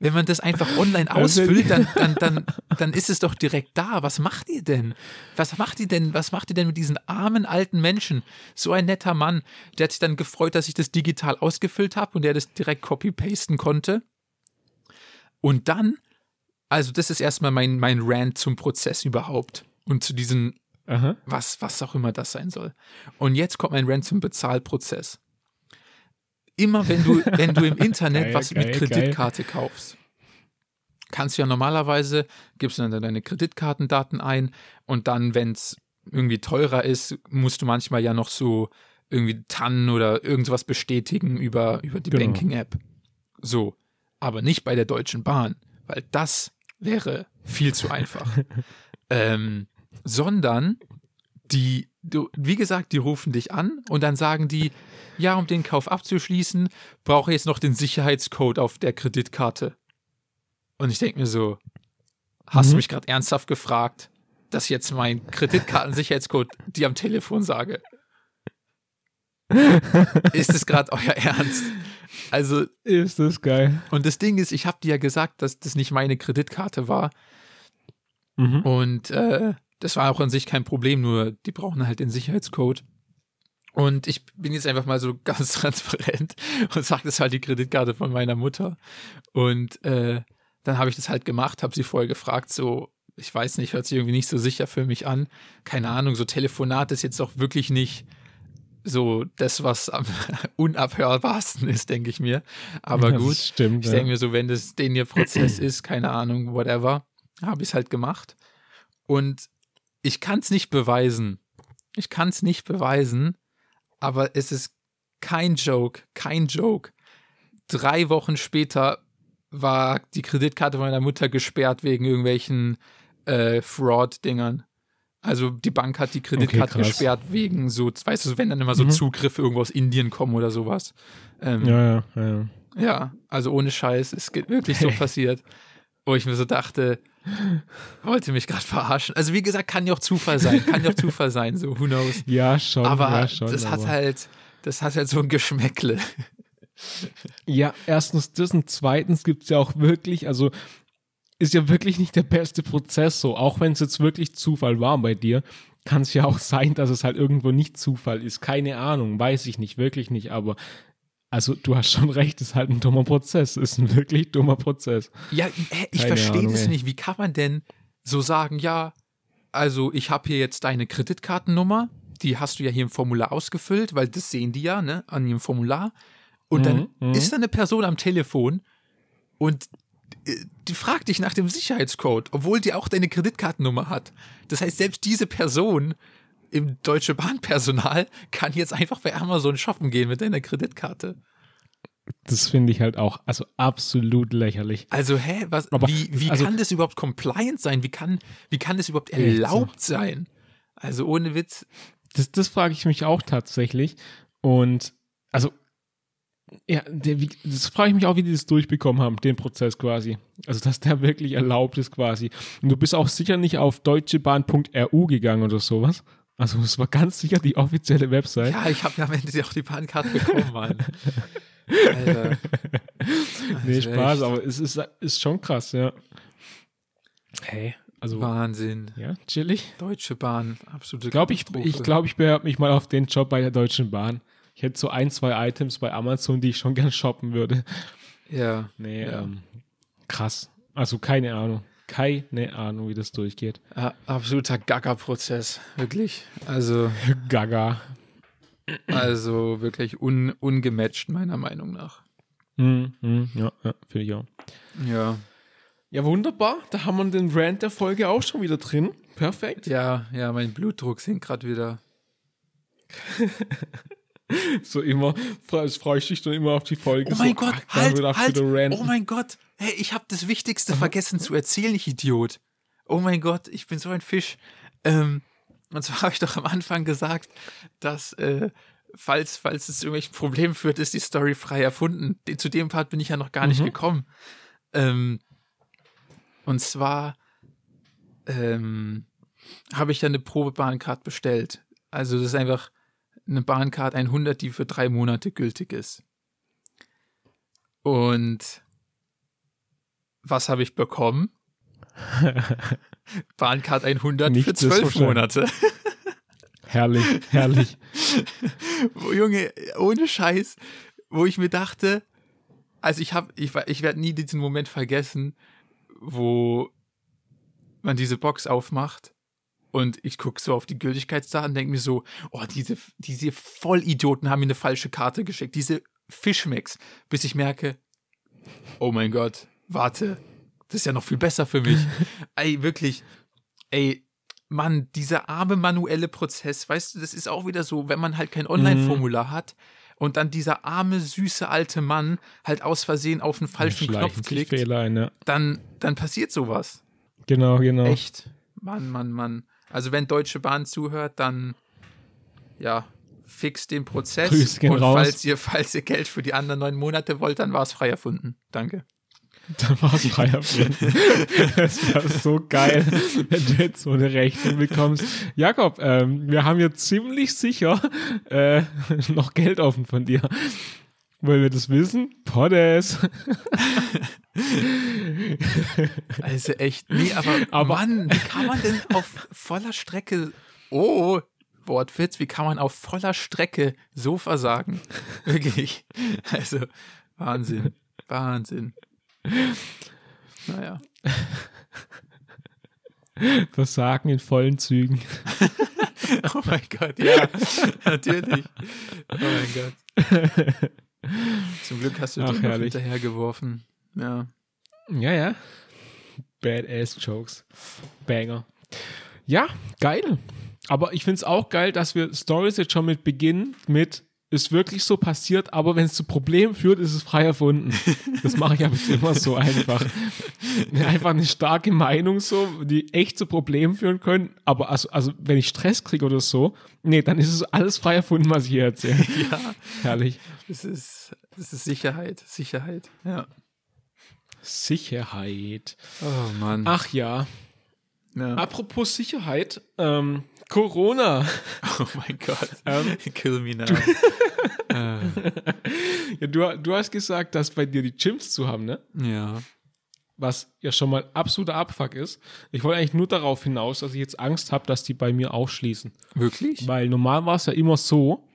Wenn man das einfach online ausfüllt, dann, dann, dann, dann ist es doch direkt da. Was macht ihr denn? Was macht ihr denn? Was macht ihr denn mit diesen armen alten Menschen? So ein netter Mann, der hat sich dann gefreut, dass ich das digital ausgefüllt habe und der das direkt copy-pasten konnte. Und dann, also das ist erstmal mein, mein Rant zum Prozess überhaupt und zu diesen Aha. was, was auch immer das sein soll. Und jetzt kommt mein Rant zum Bezahlprozess. Immer wenn du, wenn du im Internet Geil, was geil, mit Kreditkarte kaufst, kannst du ja normalerweise, gibst du dann deine Kreditkartendaten ein und dann, wenn es irgendwie teurer ist, musst du manchmal ja noch so irgendwie TAN oder irgendwas bestätigen über, über die Genau. Banking-App. So. Aber nicht bei der Deutschen Bahn, weil das wäre viel zu einfach. ähm, sondern die, du, wie gesagt, die rufen dich an und dann sagen die, ja, um den Kauf abzuschließen, brauche ich jetzt noch den Sicherheitscode auf der Kreditkarte. Und ich denke mir so, hast Mhm. du mich gerade ernsthaft gefragt, dass ich jetzt mein Kreditkartensicherheitscode dir am Telefon sage? Ist es gerade euer Ernst? Also, Ist das geil. und das Ding ist, ich habe dir ja gesagt, dass das nicht meine Kreditkarte war. Mhm. Und äh, das war auch an sich kein Problem, nur die brauchen halt den Sicherheitscode. Und ich bin jetzt einfach mal so ganz transparent und sage, das ist halt die Kreditkarte von meiner Mutter. Und äh, dann habe ich das halt gemacht, habe sie vorher gefragt, so, ich weiß nicht, hört sich irgendwie nicht so sicher für mich an. Keine Ahnung, so Telefonat ist jetzt auch wirklich nicht so das, was am unabhörbarsten ist, denke ich mir. Aber Das gut. Stimmt. Ich ja. denke mir so, wenn das den ihr Prozess ist, keine Ahnung, whatever, habe ich es halt gemacht. Und ich kann es nicht beweisen. Ich kann es nicht beweisen, aber es ist kein Joke, kein Joke. Drei Wochen später war die Kreditkarte meiner Mutter gesperrt wegen irgendwelchen äh, Fraud-Dingern. Also die Bank hat die Kreditkarte krass. gesperrt wegen so, weißt du, wenn dann immer so Mhm. Zugriffe irgendwo aus Indien kommen oder sowas. Ähm, ja, ja, ja, ja. ja, also ohne Scheiß, es geht wirklich so passiert. Wo ich mir so dachte, wollte mich gerade verarschen. Also wie gesagt, kann ja auch Zufall sein, kann ja auch Zufall sein, so who knows. Ja, schon. Aber ja, schon, das hat aber- halt, das hat halt so ein Geschmäckle. Ja, erstens das und zweitens gibt es ja auch wirklich, also ist ja wirklich nicht der beste Prozess so, auch wenn es jetzt wirklich Zufall war bei dir, kann es ja auch sein, dass es halt irgendwo nicht Zufall ist. Keine Ahnung, weiß ich nicht, wirklich nicht, aber also du hast schon recht, ist halt ein dummer Prozess, ist ein wirklich dummer Prozess. Ja, ich verstehe das nicht. Wie kann man denn so sagen, ja, also ich habe hier jetzt deine Kreditkartennummer, die hast du ja hier im Formular ausgefüllt, weil das sehen die ja, ne, an ihrem Formular. Und dann Mhm, mhm. ist da eine Person am Telefon und äh, die fragt dich nach dem Sicherheitscode, obwohl die auch deine Kreditkartennummer hat. Das heißt, selbst diese Person im Deutsche Bahnpersonal kann jetzt einfach bei Amazon shoppen gehen mit deiner Kreditkarte. Das finde ich halt auch, also absolut lächerlich. Also, hä, was, Aber, wie, wie also- kann das überhaupt compliant sein? Wie kann, wie kann das überhaupt Echt so. erlaubt sein? Also, ohne Witz. Das, das frage ich mich auch tatsächlich. Und also, ja, der, wie, das frage ich mich auch, wie die das durchbekommen haben, den Prozess quasi. Also, dass der wirklich erlaubt ist quasi. Und du bist auch sicher nicht auf deutschebahn.ru gegangen oder sowas. Also, es war ganz sicher die offizielle Website. Ja, ich habe ja am Ende auch die Bahnkarte bekommen, Mann. Alter. nee, Also Spaß, echt aber es ist, ist schon krass, ja. Hey, also, Wahnsinn. ja, chillig. Deutsche Bahn, absolute Ich glaube, ich, Katastrophe. ich, glaub, ich bewerbe mich mal auf den Job bei der Deutschen Bahn. Ich hätte so ein, zwei Items bei Amazon, die ich schon gern shoppen würde. Ja, Nee, Ja. ähm, krass. Also keine Ahnung. Keine Ahnung, wie das durchgeht. ja, absoluter Gaga-Prozess, wirklich. Also, Gaga. Also wirklich un, ungematcht, meiner Meinung nach. Hm, hm, ja, ja finde ich auch. Ja. Ja, wunderbar. Da haben wir den Rant der Folge auch schon wieder drin. Perfekt. Ja, ja, mein Blutdruck sinkt gerade wieder. So immer, es freue ich dich dann immer auf die Folge. Oh mein so, Gott, ach, halt, halt. Oh mein Gott. Hey, ich habe das Wichtigste vergessen zu erzählen, ich Idiot. Oh mein Gott, ich bin so ein Fisch. Ähm, und zwar habe ich doch am Anfang gesagt, dass äh, falls, falls es zu irgendwelchen Problemen führt, ist die Story frei erfunden. Zu dem Part bin ich ja noch gar nicht Mhm. gekommen. Ähm, und zwar ähm, habe ich ja eine Probebahncard bestellt. Also das ist einfach eine Bahncard 100, die für drei Monate gültig ist. Und was habe ich bekommen? Bahncard 100 für Nichts ist so zwölf. Monate. Herrlich, herrlich. Junge, ohne Scheiß, wo ich mir dachte, also ich habe, ich, ich werde nie diesen Moment vergessen, wo man diese Box aufmacht und ich gucke so auf die Gültigkeitsdaten und denke mir so, oh, diese, diese Vollidioten haben mir eine falsche Karte geschickt, diese Fischmix, bis ich merke, oh mein Gott, warte, das ist ja noch viel besser für mich. ey, wirklich, ey, Mann, dieser arme manuelle Prozess, weißt du, das ist auch wieder so, wenn man halt kein Online-Formular hat und dann dieser arme, süße alte Mann halt aus Versehen auf den falschen Knopf klickt, Fehler ja. dann, dann passiert sowas. Genau, genau. Echt. Mann, Mann, Mann. Also wenn Deutsche Bahn zuhört, dann ja, fix den Prozess. Gehen und raus. falls ihr, falls ihr Geld für die anderen neun Monate wollt, dann war es frei erfunden. Danke. Dann war es freier. Das wäre so geil, wenn du jetzt so eine Rechnung bekommst. Jakob, ähm, wir haben jetzt ziemlich sicher äh, noch Geld offen von dir. Wollen wir das wissen? Poddes. Also echt, nee, aber, Aber- Mann, wie kann man denn auf voller Strecke, oh, Wortwitz, wie kann man auf voller Strecke so versagen? Wirklich. Also, Wahnsinn, Wahnsinn. Naja, Versagen in vollen Zügen. oh mein Gott, ja, natürlich. Oh mein Gott. Zum Glück hast du Ach, den noch hinterhergeworfen. Ja. Ja, ja. Badass Jokes. Banger. Ja, geil. Aber ich finde es auch geil, dass wir Stories jetzt schon mit beginnen mit ist wirklich so passiert, aber wenn es zu Problemen führt, ist es frei erfunden. Das mache ich aber immer so einfach. Einfach eine starke Meinung so, die echt zu Problemen führen können, aber also, also wenn ich Stress kriege oder so, nee, dann ist es alles frei erfunden, was ich hier erzähle. Ja, Herrlich. das ist, das ist Sicherheit, Sicherheit. Ja. Sicherheit. Oh Mann. Ach ja, ja. Apropos Sicherheit, ähm, Corona. Oh mein Gott. Ähm, Kill me now. äh, Ja, du, du hast gesagt, dass bei dir die Gyms zu haben, ne? ja. Was ja schon mal absoluter Abfuck ist. Ich wollte eigentlich nur darauf hinaus, dass ich jetzt Angst habe, dass die bei mir auch schließen. Wirklich? Weil normal war es ja immer so.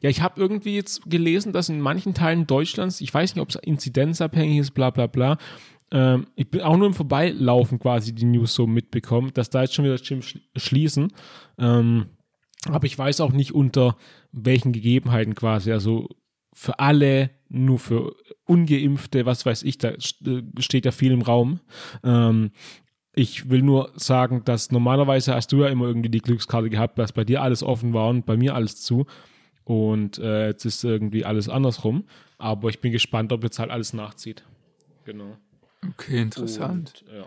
Ja, ich habe irgendwie jetzt gelesen, dass in manchen Teilen Deutschlands, ich weiß nicht, ob es inzidenzabhängig ist, bla bla bla. Ähm, ich bin auch nur im Vorbeilaufen quasi die News so mitbekommen, dass da jetzt schon wieder schl schließen. Ähm, aber ich weiß auch nicht unter welchen Gegebenheiten quasi. Also für alle, nur für Ungeimpfte, was weiß ich, da äh, steht ja viel im Raum. Ähm, ich will nur sagen, dass normalerweise hast du ja immer irgendwie die Glückskarte gehabt, dass bei dir alles offen war und bei mir alles zu. Und äh, jetzt ist irgendwie alles andersrum. Aber ich bin gespannt, ob jetzt halt alles nachzieht. Genau. Okay, interessant. Und, ja.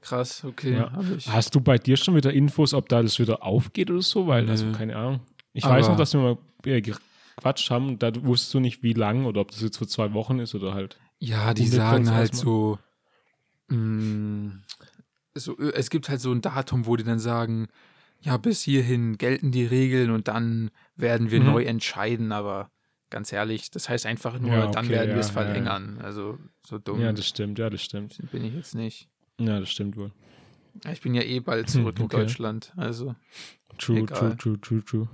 Krass, okay. Ja. Hast du bei dir schon wieder Infos, ob da das wieder aufgeht oder so? Weil, also Nö. keine Ahnung. Ich Aber- weiß noch, dass wir mal äh, gequatscht haben und da wusstest du nicht, wie lang oder ob das jetzt für zwei Wochen ist oder halt. Ja, die sagen halt so, mh, so, äh, es gibt halt so ein Datum, wo die dann sagen, ja, bis hierhin gelten die Regeln und dann werden wir Mhm. neu entscheiden, aber ganz ehrlich, das heißt einfach nur, Ja, dann okay, werden wir es ja, ja, ja. verlängern. Also so dumm Ja, das stimmt, ja, das stimmt. bin ich jetzt nicht. Ja, das stimmt wohl. Ich bin ja eh bald zurück in okay. Deutschland, also True, Egal. true, true, true, true.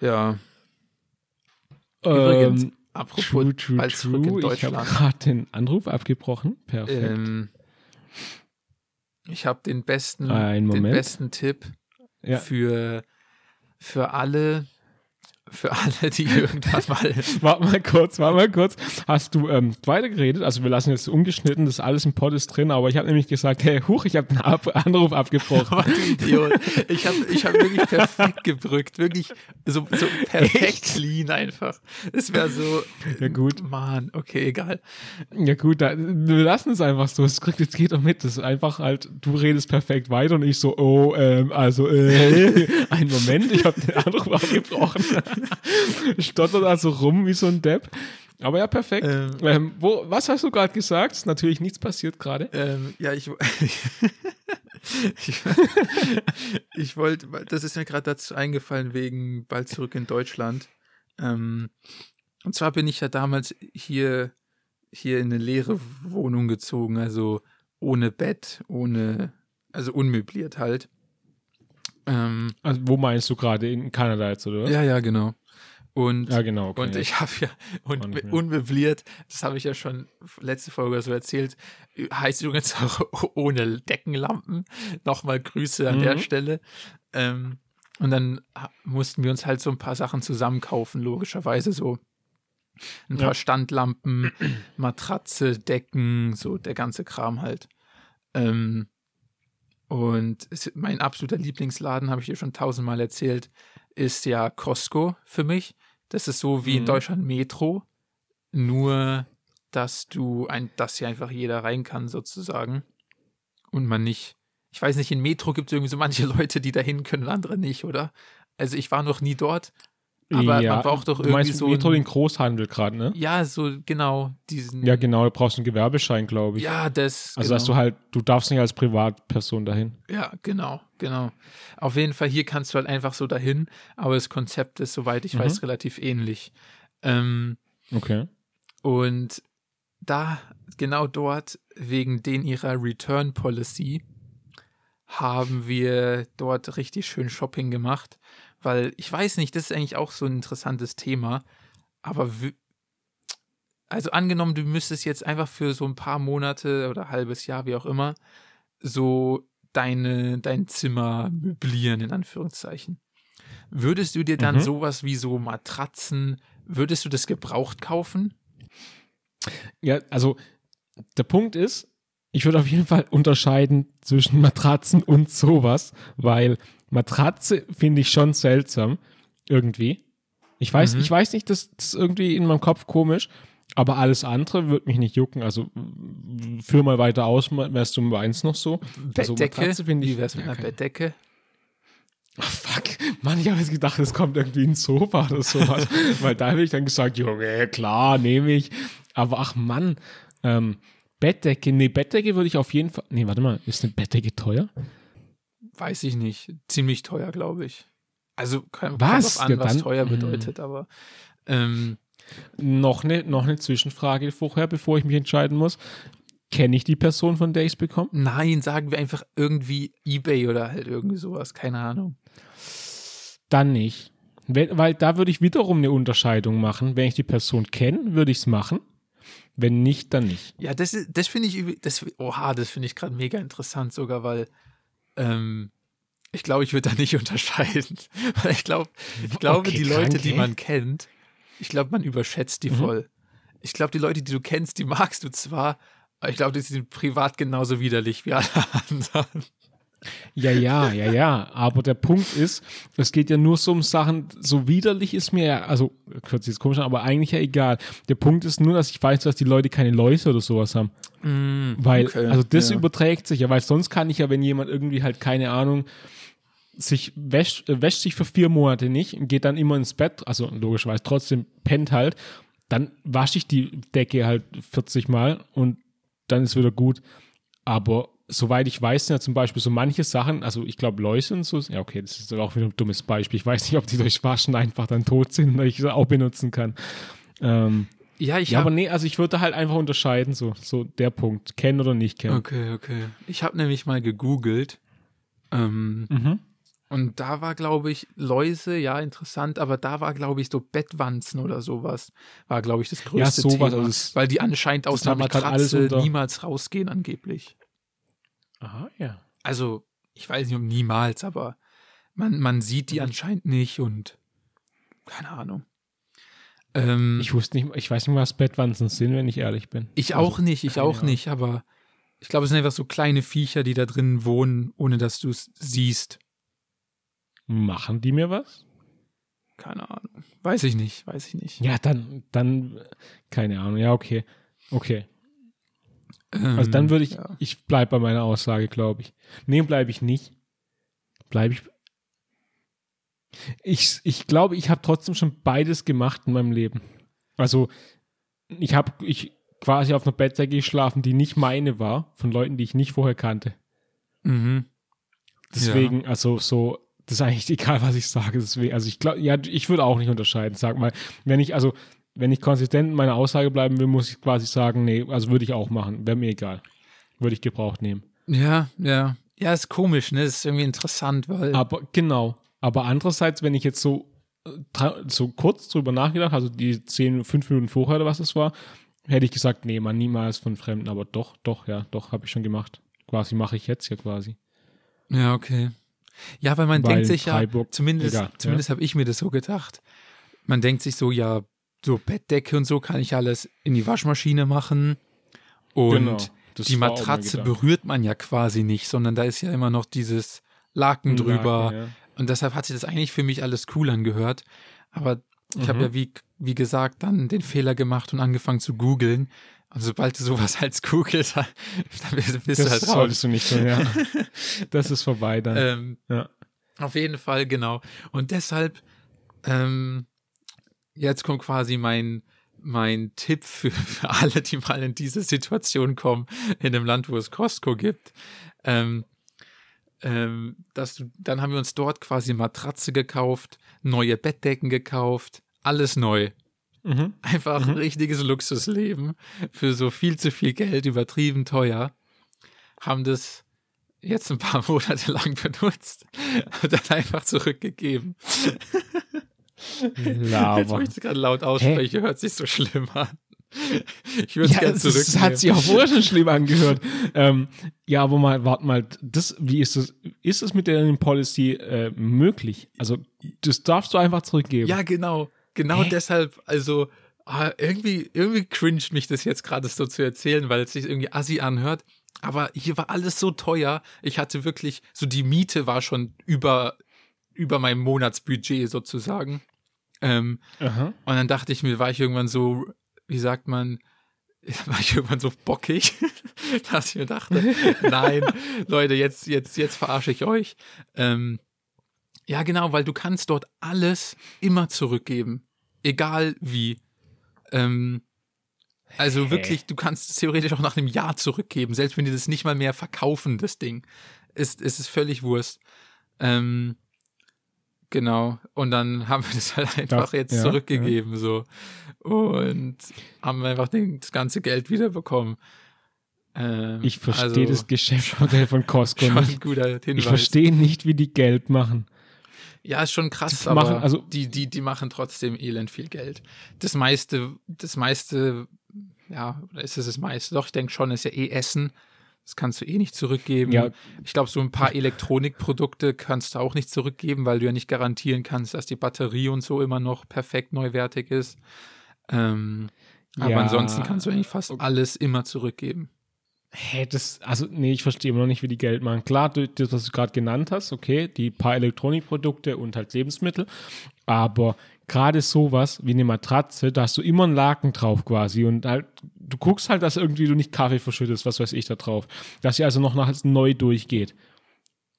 ja. Übrigens, Ähm, Apropos true, true, bald zurück in true. Ich habe Deutschland. gerade den Anruf abgebrochen. Perfekt. Ähm, ich habe den besten, den besten Tipp Ja. für, für alle für alle, die irgendwann mal. warte mal kurz, warte mal kurz. Hast du ähm, weitergeredet? Also wir lassen jetzt ungeschnitten, das alles im Pod ist drin, aber ich habe nämlich gesagt, hey, huch, ich habe einen Ab Anruf abgebrochen. Oh, du Idiot. Ich habe ich hab wirklich perfekt gebrückt. Wirklich so, so perfekt Echt? clean einfach. Es wäre so. Ja, gut. Mann, okay, egal. Ja gut, da, wir lassen es einfach so. Es kriegt, jetzt geht doch mit. Das ist einfach halt, du redest perfekt weiter und ich so, oh, ähm, also, äh, einen Moment, ich habe den Anruf abgebrochen. Stottert also rum wie so ein Depp. Aber ja, perfekt. Ähm. Ähm, wo, was hast du gerade gesagt? Ist natürlich nichts passiert gerade. Ähm, ja, ich. ich, ich wollte, das ist mir gerade dazu eingefallen, wegen bald zurück in Deutschland. Ähm, und zwar bin ich ja damals hier, hier in eine leere Wohnung gezogen, also ohne Bett, ohne, also unmöbliert halt. Ähm, Also, wo meinst du gerade? In Kanada jetzt, oder? ja, ja, genau. Und Ja, genau. Okay, Und ja. ich habe ja, und unmöbliert, das habe ich ja schon letzte Folge so erzählt, heißt übrigens auch ohne Deckenlampen. Nochmal Grüße an der Mhm. Stelle. Ähm, und dann mussten wir uns halt so ein paar Sachen zusammenkaufen, logischerweise so. Ein Ja. paar Standlampen, Matratze, Decken, so der ganze Kram halt. Ähm, und mein absoluter Lieblingsladen, habe ich dir schon tausendmal erzählt, ist ja Costco für mich. Das ist so wie in Mhm. Deutschland Metro, nur dass du ein, dass hier einfach jeder rein kann sozusagen und man nicht. Ich weiß nicht, in Metro gibt es irgendwie so manche Leute, die dahin können, andere nicht, oder? Also ich war noch nie dort, aber man braucht doch du irgendwie meinst so Metro den Großhandel gerade, ne? ja so genau diesen. Ja, genau, du brauchst einen Gewerbeschein, glaube ich. ja, das. also, genau. dass du halt, du darfst nicht als Privatperson dahin. Ja, genau, genau. Auf jeden Fall, hier kannst du halt einfach so dahin, aber das Konzept ist, soweit ich Mhm. weiß, relativ ähnlich. Ähm, Okay. und da, genau dort, wegen den ihrer Return Policy, haben wir dort richtig schön Shopping gemacht, weil ich weiß nicht, das ist eigentlich auch so ein interessantes Thema, aber also angenommen, du müsstest jetzt einfach für so ein paar Monate oder halbes Jahr, wie auch immer, so deine, dein Zimmer möblieren, in Anführungszeichen. Würdest du dir dann Mhm. sowas wie so Matratzen, würdest du das gebraucht kaufen? Ja, also der Punkt ist, ich würde auf jeden Fall unterscheiden zwischen Matratzen und sowas, weil Matratze finde ich schon seltsam irgendwie. Ich weiß, Mhm. ich weiß nicht, das, das ist irgendwie in meinem Kopf komisch, aber alles andere würde mich nicht jucken. Also führ mal weiter aus, wärst du eins noch so. Also Bettdecke? Matratze finde ich- wär's mit einer Bettdecke? Ach, fuck. Mann, ich habe jetzt gedacht, es kommt irgendwie ein Sofa oder sowas. Weil da habe ich dann gesagt, Junge, klar, nehme ich. Aber ach Mann, ähm, Bettdecke, nee, Bettdecke würde ich auf jeden Fall. Nee, warte mal, ist eine Bettdecke teuer? Weiß ich nicht. Ziemlich teuer, glaube ich. Also kann, Was? kommt an, was teuer Hm. bedeutet, aber ähm, Noch eine, noch eine Zwischenfrage vorher, bevor ich mich entscheiden muss. Kenne ich die Person, von der ich es bekomme? nein, sagen wir einfach irgendwie Ebay oder halt irgendwie sowas, keine Ahnung. Dann nicht. Wenn, weil da würde ich wiederum eine Unterscheidung machen. Wenn ich die Person kenne, würde ich es machen. Wenn nicht, dann nicht. Ja, das, ist- das finde ich, das, oha, das finde ich gerade mega interessant sogar, weil ähm, ich glaube, ich würde da nicht unterscheiden. Weil ich glaube, ich glaube, Okay, die Leute, krank, die ey. man kennt, ich glaube, man überschätzt die Mhm. voll. Ich glaube, die Leute, die du kennst, die magst du zwar, aber ich glaube, die sind privat genauso widerlich wie alle anderen. Ja, ja, ja, ja. Aber der Punkt ist, es geht ja nur so um Sachen, so widerlich ist mir ja, also, hört sich jetzt komisch an, aber eigentlich ja egal. Der Punkt ist nur, dass ich weiß, dass die Leute keine Läuse oder sowas haben. Weil, okay, also das ja. überträgt sich ja, weil sonst kann ich ja, wenn jemand irgendwie halt, keine Ahnung, sich wäscht, äh, wäscht sich für vier Monate nicht und geht dann immer ins Bett, also logischerweise trotzdem pennt halt, dann wasche ich die Decke halt 40 Mal und dann ist wieder gut. Aber soweit ich weiß, sind ja zum Beispiel so manche Sachen, also ich glaube Läuse und so, ja okay, das ist aber auch wieder ein dummes Beispiel. Ich weiß nicht, ob die durch Waschen einfach dann tot sind oder ich sie auch benutzen kann. Ähm, Ja, ich ja, aber habe nee, also ich würde halt einfach unterscheiden, so, so der Punkt, kennen oder nicht kennen. Okay, okay. Ich habe nämlich mal gegoogelt. Ähm, Mhm. und da war, glaube ich, Läuse, ja, interessant, aber da war, glaube ich, so Bettwanzen oder sowas. War, glaube ich, das größte sowas, Thema. also das- weil die anscheinend aus einer hab Matratze niemals rausgehen, angeblich. Aha, ja. Also, ich weiß nicht, ob niemals, aber man, man sieht die Mhm. anscheinend nicht und keine Ahnung. Ähm, Ich wusste nicht, ich weiß nicht, was Bettwanzen sind, wenn ich ehrlich bin. ich Also, auch nicht, ich auch Ahnung. nicht, aber ich glaube, es sind einfach so kleine Viecher, die da drin wohnen, ohne dass du es siehst. Machen die mir was? Keine Ahnung. Weiß ich nicht, weiß ich nicht. Ja, dann, dann, äh, keine Ahnung. Ja, okay. Okay. Ähm, Also dann würde ich, ja. ich bleibe bei meiner Aussage, glaube ich. Nee, bleibe ich nicht. Bleibe ich. Ich, ich glaube, ich habe trotzdem schon beides gemacht in meinem Leben. Also, ich habe ich quasi auf einer Bettdecke geschlafen, die nicht meine war, von Leuten, die ich nicht vorher kannte. Mhm. Deswegen, also so, das ist eigentlich egal, was ich sage. Deswegen, also ich glaube, ja, ich würde auch nicht unterscheiden. Sag mal, wenn ich, also, wenn ich konsistent in meiner Aussage bleiben will, muss ich quasi sagen, nee, also würde ich auch machen. Wäre mir egal. Würde ich gebraucht nehmen. Ja, ja. Ja, ist komisch, ne? ist irgendwie interessant, weil. Aber genau. Aber andererseits, wenn ich jetzt so, äh, so kurz drüber nachgedacht, also die 10, 5 Minuten vorher oder was es war, hätte ich gesagt, nee, man, niemals von Fremden. Aber doch, doch, ja, doch, habe ich schon gemacht. Quasi mache ich jetzt ja quasi. Ja, okay. Ja, weil man Weil denkt sich ja, Freiburg- zumindest, egal, zumindest habe ich mir das so gedacht. Man denkt sich so, ja, so Bettdecke und so kann ich alles in die Waschmaschine machen. Und Genau, das die Matratze berührt man ja quasi nicht, sondern da ist ja immer noch dieses Laken drüber. Ja. Und deshalb hat sich das eigentlich für mich alles cool angehört. Aber ich habe Mhm. ja, wie, wie gesagt, dann den Fehler gemacht und angefangen zu googeln. Und sobald du sowas als googelst, dann bist, bist du Das halt raus. solltest du nicht tun, ja. das ist vorbei dann. Ähm, ja. auf jeden Fall, genau. Und deshalb, ähm, jetzt kommt quasi mein, mein Tipp für, für alle, die mal in diese Situation kommen, in einem Land, wo es Costco gibt. Ähm, ähm, dass du, dann haben wir uns dort quasi Matratze gekauft, neue Bettdecken gekauft, alles neu. Mhm. Einfach Mhm. ein richtiges Luxusleben für so viel zu viel Geld, übertrieben teuer. Haben das jetzt ein paar Monate lang benutzt und dann einfach zurückgegeben. Jetzt, Lava. wo ich es gerade laut ausspreche, hört sich so schlimm an. Ich würde es Ja, gerne zurücknehmen. das hat sich auch vorher schon schlimm angehört. ähm, ja, aber mal, warte mal, das, wie ist das, ist das mit der Policy äh, möglich? Also, das darfst du einfach zurückgeben. Ja, genau. Genau Hä? deshalb, also ah, irgendwie, irgendwie cringet mich das jetzt gerade so zu erzählen, weil es sich irgendwie assi anhört. Aber hier war alles so teuer. Ich hatte wirklich, so die Miete war schon über, über meinem Monatsbudget sozusagen. Ähm, und dann dachte ich mir, war ich irgendwann so, wie sagt man, war ich irgendwann so bockig, dass ich mir dachte, nein, Leute, jetzt, jetzt, jetzt verarsche ich euch. Ähm, ja, genau, weil du kannst dort alles immer zurückgeben. Egal wie. Ähm, also Hä? wirklich, du kannst es theoretisch auch nach einem Jahr zurückgeben, selbst wenn die das nicht mal mehr verkaufen, das Ding. Ist, ist es völlig Wurst. Ähm, genau. Und dann haben wir das halt einfach jetzt ja, zurückgegeben, so. Und haben einfach den, das ganze Geld wiederbekommen. Ähm, Ich verstehe also, das Geschäftsmodell von Costco Schon nicht. guter Hinweis. Ich verstehe nicht, wie die Geld machen. Ja, ist schon krass, Die aber machen- also- die, die, die machen trotzdem elend viel Geld. Das meiste, das meiste, ja, ist es das meiste? Doch, ich denke schon, ist ja eh Essen. Das kannst du eh nicht zurückgeben. Ja. Ich glaube, so ein paar Elektronikprodukte kannst du auch nicht zurückgeben, weil du ja nicht garantieren kannst, dass die Batterie und so immer noch perfekt neuwertig ist. Ähm, aber Ja. ansonsten kannst du eigentlich fast alles immer zurückgeben. Hä, das, also, nee, ich verstehe immer noch nicht, wie die Geld machen. Klar, das, was du gerade genannt hast, okay, die paar Elektronikprodukte und halt Lebensmittel, aber gerade sowas wie eine Matratze, da hast du immer einen Laken drauf quasi und halt, du guckst halt, dass irgendwie du nicht Kaffee verschüttest, was weiß ich da drauf, dass sie also noch nach, neu durchgeht.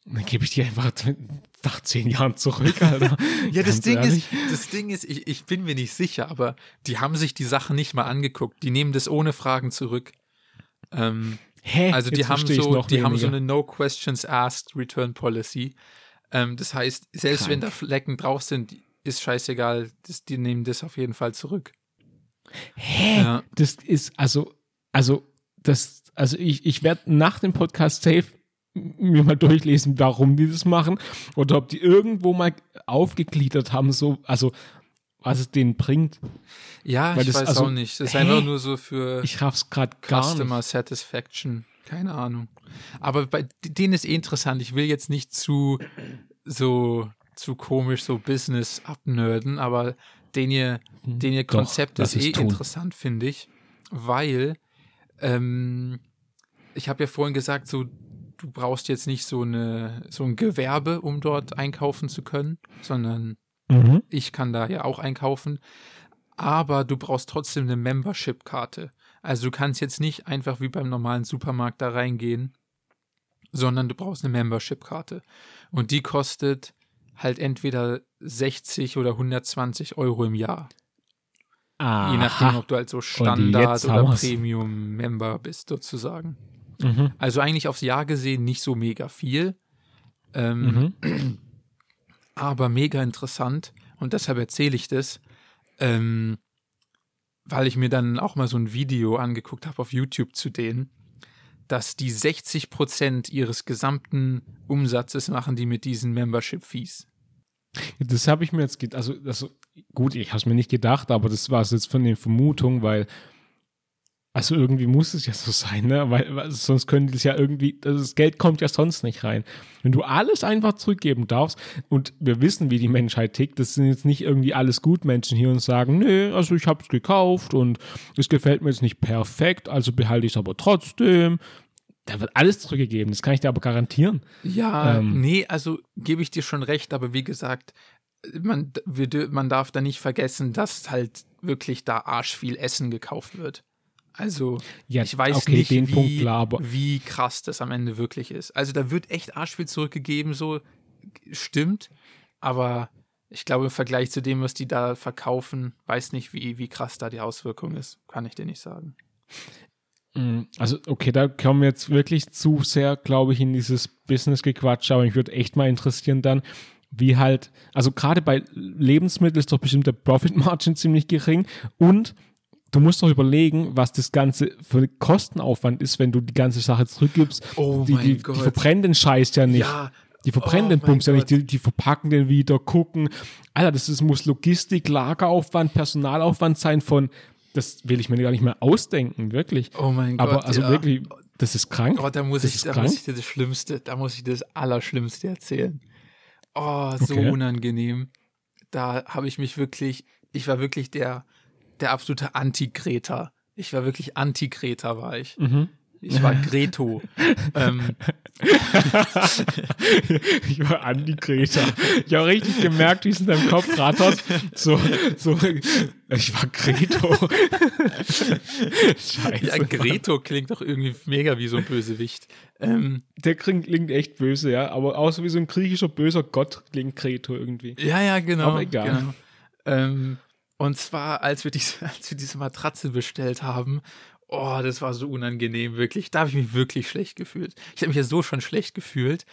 Und Dann gebe ich die einfach nach zehn Jahren zurück, Alter. Ja, das Ding, ehrlich. ist, das Ding ist, ich, ich bin mir nicht sicher, aber die haben sich die Sachen nicht mal angeguckt. Die nehmen das ohne Fragen zurück. Ähm, Hä? also die haben so, die haben so eine No Questions Asked Return Policy. Ähm, das heißt, selbst wenn da Krank. Flecken drauf sind, ist scheißegal. Das, die nehmen das auf jeden Fall zurück. Hä? Ja. Das ist, also, also, das, also ich, ich werde nach dem Podcast safe mir mal durchlesen, warum die das machen oder ob die irgendwo mal aufgegliedert haben, so, also, was es denen bringt. Ja, Weil ich das- weiß also, auch nicht. Das ist hä? einfach nur so für Ich raff's gerade gar Customer nicht. Satisfaction. Keine Ahnung. Aber bei denen ist eh interessant. Ich will jetzt nicht zu so zu komisch, so Business abnörden, aber den ihr, den ihr Doch, Konzept lass ist eh tun. interessant, finde ich, weil ähm, ich habe ja vorhin gesagt, so du brauchst jetzt nicht so eine so ein Gewerbe, um dort einkaufen zu können, sondern Mhm. ich kann da ja auch einkaufen, aber du brauchst trotzdem eine Membership-Karte. Also du kannst jetzt nicht einfach wie beim normalen Supermarkt da reingehen, sondern du brauchst eine Membership-Karte. Und die kostet halt entweder 60 oder 120 Euro im Jahr. Je nachdem, Aha. ob du halt so Standard oder. Premium-Member bist, sozusagen. Mhm. Also eigentlich aufs Jahr gesehen nicht so mega viel. Ähm, Mhm. aber mega interessant und deshalb erzähle ich das, ähm, weil ich mir dann auch mal so ein Video angeguckt habe auf YouTube zu denen, dass die 60 Prozent ihres gesamten Umsatzes machen die mit diesen Membership-Fees. Das habe ich mir jetzt gedacht. Also, das, gut, ich habe es mir nicht gedacht, aber das war es jetzt von den Vermutungen, weil, also irgendwie muss es ja so sein, ne? Weil, weil sonst könnte es ja irgendwie, das Geld kommt ja sonst nicht rein. Wenn du alles einfach zurückgeben darfst und wir wissen, wie die Menschheit tickt, das sind jetzt nicht irgendwie alles Gutmenschen hier und sagen, nö, also ich habe es gekauft und es gefällt mir jetzt nicht perfekt, also behalte ich es aber trotzdem. Da wird alles zurückgegeben, das kann ich dir aber garantieren. Ja, Ähm. nee, also gebe ich dir schon recht, aber wie gesagt, man, wir, man darf da nicht vergessen, dass halt wirklich da arsch viel Essen gekauft wird. Also, Ja, ich weiß okay, nicht, wie, klar, wie krass das am Ende wirklich ist. Also, da wird echt arsch viel zurückgegeben, so stimmt, aber ich glaube, im Vergleich zu dem, was die da verkaufen, weiß nicht, wie, wie krass da die Auswirkung ist. Kann ich dir nicht sagen. Mm, Also, okay, da kommen wir jetzt wirklich zu sehr, glaube ich, in dieses Business-Gequatsch, aber mich würde echt mal interessieren dann, wie halt, also gerade bei Lebensmitteln ist doch bestimmt der Profit-Margin ziemlich gering und du musst doch überlegen, was das Ganze für Kostenaufwand ist, wenn du die ganze Sache zurückgibst. Oh die, mein die, Gott. die verbrennen den Scheiß ja nicht. Ja, Die verbrennen Oh den Bums ja nicht, die, die verpacken den wieder, gucken. Alter, das ist, muss Logistik, Lageraufwand, Personalaufwand sein von, das will ich mir gar nicht mehr ausdenken, wirklich. oh mein Aber Gott. also ja. wirklich, das ist krank. Oh, da muss, Das ich, da krank. muss ich dir das Schlimmste, da muss ich dir das Allerschlimmste erzählen. Oh, so Okay. unangenehm. Da habe ich mich wirklich, ich war wirklich der, der absolute Anti-Greta. Ich war wirklich Anti-Greta, war ich. Mhm. Ich war Greto. ähm, ich war Andi Greta. Ich habe richtig gemerkt, wie es in deinem Kopf rattert. So, so, ich war Greto. Scheiße. ja, Greto klingt doch irgendwie mega wie so ein Bösewicht. Ähm, Der klingt, echt böse, ja. Aber auch so wie so ein griechischer böser Gott klingt Greto irgendwie. ja, ja, genau. Aber egal. Genau. Ähm, und zwar, als wir, diese, als wir diese Matratze bestellt haben, oh, das war so unangenehm, wirklich. Da habe ich mich wirklich schlecht gefühlt. Ich habe mich ja so schon schlecht gefühlt,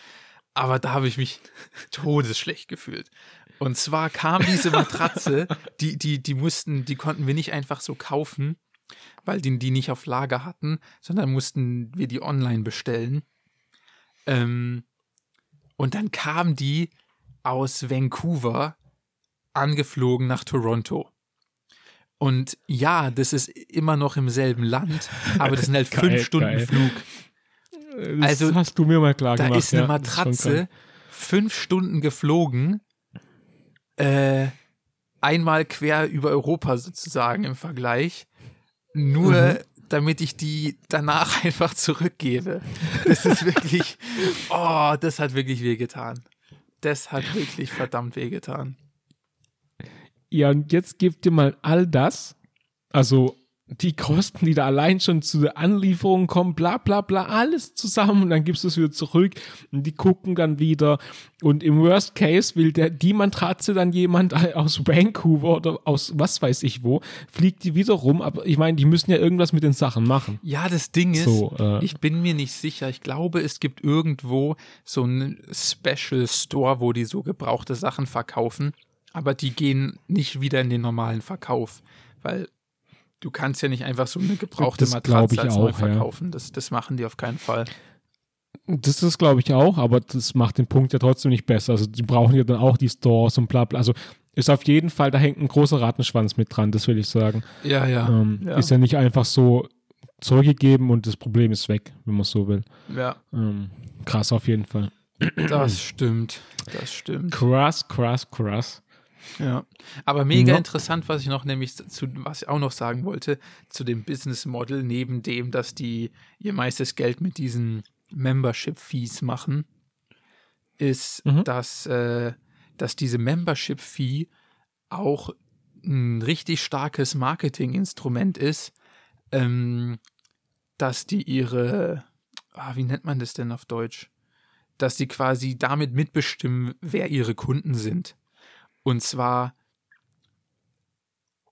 aber da habe ich mich todesschlecht gefühlt. Und zwar kam diese Matratze, die, die, die mussten, die konnten wir nicht einfach so kaufen, weil die die nicht auf Lager hatten, sondern mussten wir die online bestellen. Ähm, und dann kam die aus Vancouver angeflogen nach Toronto. Und ja, das ist immer noch im selben Land, aber das sind halt Geil, fünf Stunden geil. Flug. Das Also, hast du mir mal klar Da gemacht. ist eine ja. Matratze fünf Stunden geflogen, äh, einmal quer über Europa sozusagen im Vergleich, nur Mhm. damit ich die danach einfach zurückgebe. Das ist wirklich, oh, das hat wirklich wehgetan. Das hat wirklich verdammt wehgetan. Ja, und jetzt gib dir mal all das, also die Kosten, die da allein schon zu der Anlieferung kommen, bla bla bla, alles zusammen und dann gibst du es wieder zurück und die gucken dann wieder und im Worst Case will der, die Matratze dann jemand aus Vancouver oder aus was weiß ich wo, fliegt die wieder rum, aber ich meine, die müssen ja irgendwas mit den Sachen machen. Ja, das Ding ist, So, äh, ich bin mir nicht sicher. Ich glaube, es gibt irgendwo so einen Special Store, wo die so gebrauchte Sachen verkaufen, aber die gehen nicht wieder in den normalen Verkauf, weil du kannst ja nicht einfach so eine gebrauchte Das Matratze ich als neu auch, ja. verkaufen. Das, das machen die auf keinen Fall. Das ist, glaube ich, auch, aber das macht den Punkt ja trotzdem nicht besser. Also die brauchen ja dann auch die Stores und bla bla. Also ist auf jeden Fall, da hängt ein großer Rattenschwanz mit dran, das will ich sagen. Ja, ja. Ähm, ja. Ist ja nicht einfach so zurückgegeben und das Problem ist weg, wenn man so will. ja. Ähm, krass auf jeden Fall. Das stimmt. Das stimmt. Krass, krass, krass. Ja. Aber mega Ja. interessant, was ich noch nämlich zu, was ich auch noch sagen wollte, zu dem Business Model, neben dem, dass die ihr meistes Geld mit diesen Membership-Fees machen, ist, Mhm. dass, äh, dass diese Membership-Fee auch ein richtig starkes Marketinginstrument ist, ähm, dass die ihre, ah, wie nennt man das denn auf Deutsch? Dass die quasi damit mitbestimmen, wer ihre Kunden sind. Und zwar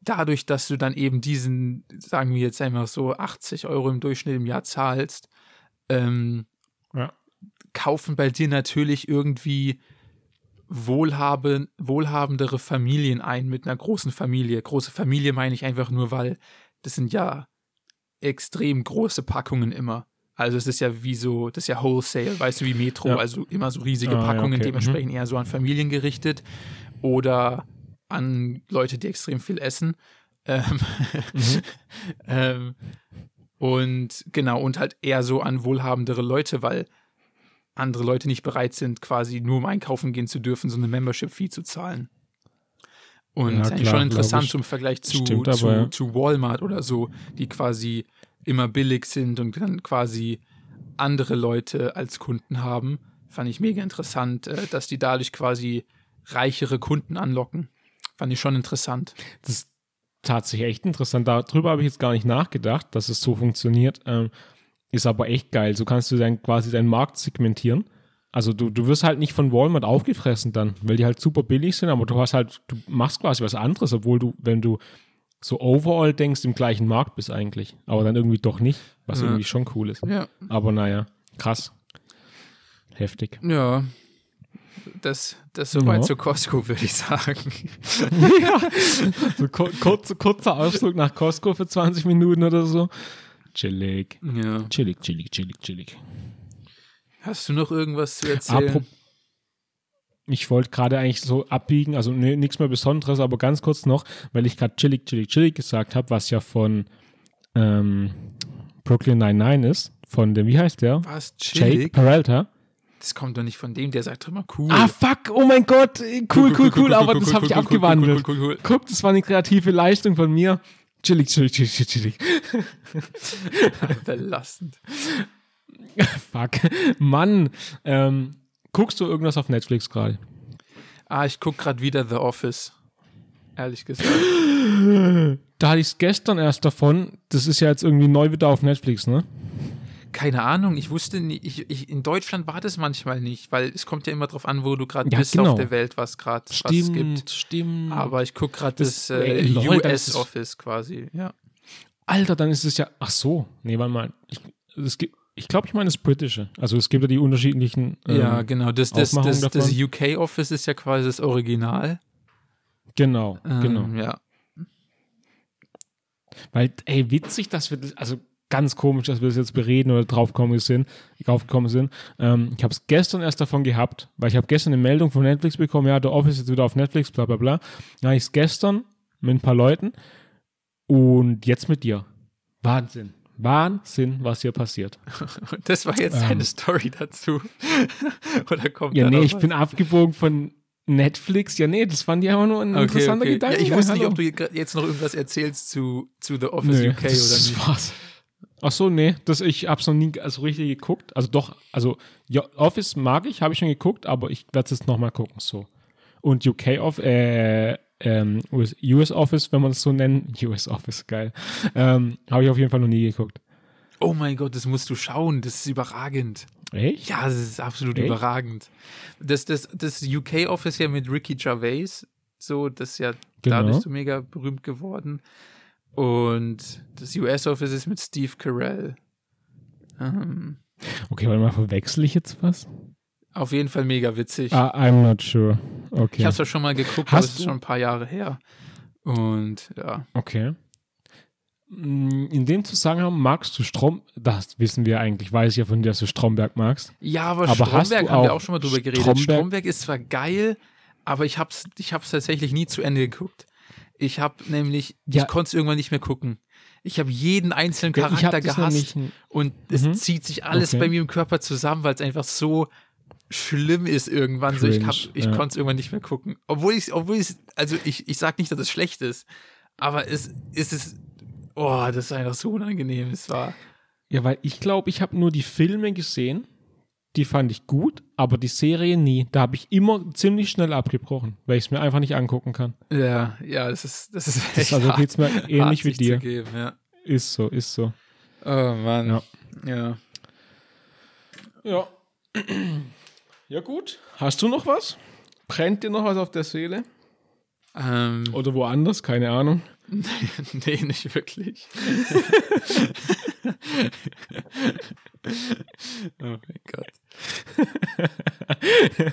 dadurch, dass du dann eben diesen, sagen wir jetzt einfach so, 80 Euro im Durchschnitt im Jahr zahlst, ähm, Ja. kaufen bei dir natürlich irgendwie wohlhabe, wohlhabendere Familien ein mit einer großen Familie. Große Familie meine ich einfach nur, weil das sind ja extrem große Packungen immer. Also es ist ja wie so, das ist ja Wholesale, weißt du, wie Metro, Ja. also immer so riesige Ah, ja, Packungen, okay. dementsprechend eher so an Familien gerichtet oder an Leute, die extrem viel essen. Ähm, Mhm. ähm, und genau, und halt eher so an wohlhabendere Leute, weil andere Leute nicht bereit sind, quasi nur um einkaufen gehen zu dürfen, so eine Membership-Fee zu zahlen. Und Ja, klar, schon interessant zum Vergleich zu, Stimmt aber, zu, ja. zu Walmart oder so, die quasi immer billig sind und dann quasi andere Leute als Kunden haben. Fand ich mega interessant, äh, dass die dadurch quasi reichere Kunden anlocken. Fand ich schon interessant. Das ist tatsächlich echt interessant. Darüber habe ich jetzt gar nicht nachgedacht, dass es so funktioniert. Ähm, ist aber echt geil. So kannst du dann quasi deinen Markt segmentieren. Also du, du wirst halt nicht von Walmart aufgefressen dann, weil die halt super billig sind, aber du hast halt, du machst quasi was anderes, obwohl du, wenn du so overall denkst, im gleichen Markt bist eigentlich. Aber dann irgendwie doch nicht, was Ja. irgendwie schon cool ist. Ja. Aber naja, krass. Heftig. Ja. Das, das soweit Ja. zu Costco, würde ich sagen. ja. So kur kurz, kurzer Ausflug nach Costco für 20 Minuten oder so. Chillig. Ja. Chillig, chillig, chillig, chillig. Hast du noch irgendwas zu erzählen? Apro ich wollte gerade eigentlich so abbiegen, also nee, nichts mehr Besonderes, aber ganz kurz noch, weil ich gerade chillig, chillig, chillig gesagt habe, was ja von ähm, Brooklyn 99 ist, von dem, wie heißt der? Was? Jake Chillig? Peralta. Das kommt doch nicht von dem, der sagt doch immer cool. Ah, fuck, oh mein Gott, cool, cool, cool, aber das habe ich abgewandelt. Cool, cool, cool, Guck, das war eine kreative Leistung von mir. Chillig, chillig, chillig, chillig. cool. Belastend. Fuck. Mann, ähm, guckst du irgendwas auf Netflix gerade? Ah, ich gucke gerade wieder The Office. Ehrlich gesagt. Da hatte ich es gestern erst davon. Das ist ja jetzt irgendwie neu wieder auf Netflix, ne? Keine Ahnung, ich wusste nicht, ich, ich, in Deutschland war das manchmal nicht, weil es kommt ja immer drauf an, wo du gerade Ja, bist genau. auf der Welt, was gerade was gibt. stimmt. Aber ich gucke gerade das, Das- äh, US-Office quasi, ja. Alter, dann ist es ja. Ach so. Nee, warte mal. Ich, es gibt, ich glaube, ich meine das britische. Also es gibt ja die unterschiedlichen. ähm, ja, genau. Das, das, das, das davon. UK-Office ist ja quasi das Original. Genau, Ähm, genau. Ja. Weil, ey, witzig, dass wir das, also ganz komisch, dass wir das jetzt bereden oder draufgekommen sind. Draufgekommen sind. Ähm, ich habe es gestern erst davon gehabt, weil ich habe gestern eine Meldung von Netflix bekommen, ja, der Office ist jetzt wieder auf Netflix, bla bla bla. Dann habe ich es gestern mit ein paar Leuten und jetzt mit dir. Wahnsinn. Wahnsinn, was hier passiert. Und das war jetzt Ähm. deine Story dazu. Oder kommt Ja, da nee, ich was? bin abgebogen von Netflix. Ja, nee, das fand ich einfach nur ein Okay, interessanter okay. Gedanke. Ja, ich wusste nicht, ob du jetzt noch irgendwas erzählst zu, zu The Office Nee, UK oder das nicht. war's. Ach so, nee, das, ich hab's noch nie also richtig geguckt. Also doch, also ja, Office mag ich, habe ich schon geguckt, aber ich werde es jetzt nochmal gucken, so. Und UK Office, äh, ähm, US, US Office, wenn man es so nennen, US Office, geil, ähm, habe ich auf jeden Fall noch nie geguckt. Oh mein Gott, das musst du schauen. Das ist überragend. Echt? Ja, das ist absolut Echt? überragend. Das, das, das UK-Office ja mit Ricky Gervais, so, das ist ja Genau. dadurch so mega berühmt geworden. Und das US-Office ist mit Steve Carell. Ähm, Okay, warte mal, verwechsel ich jetzt was? auf jeden Fall mega witzig. Ah, I'm not sure. Okay. Ich habe es ja schon mal geguckt, aber es ist schon ein paar Jahre her. Und ja. Okay. Mm, In dem Zusammenhang magst du Strom, das wissen wir eigentlich, weiß ich ja von dir, dass du Stromberg magst. Ja, aber, Aber Stromberg haben wir auch schon mal drüber geredet. Stromberg- Stromberg ist zwar geil, aber ich hab's, ich hab's tatsächlich nie zu Ende geguckt. Ich habe nämlich, Ja. ich konnte es irgendwann nicht mehr gucken. Ich habe jeden einzelnen Charakter gehasst und es Mhm. zieht sich alles Okay. bei mir im Körper zusammen, weil es einfach so schlimm ist irgendwann. so, ich Cringe, hab- ich ja. konnte es irgendwann nicht mehr gucken. Obwohl ich, obwohl ich, also ich, ich sag nicht, dass es schlecht ist, aber es, es ist, oh, das ist einfach so unangenehm. Es war, Ja, weil ich glaube, ich habe nur die Filme gesehen, die fand ich gut, aber die Serie nie. Da habe ich immer ziemlich schnell abgebrochen, weil ich es mir einfach nicht angucken kann. ja, ja, das ist, das ist Das, echt also hart, geht's mir ähnlich wie dir. Geben, ja. Ist so, ist so. Oh Mann. Ja. ja. Ja. Ja, gut. Hast du noch was? Brennt dir noch was auf der Seele? Ähm, Oder woanders? Keine Ahnung. nee, nicht wirklich. oh mein Gott.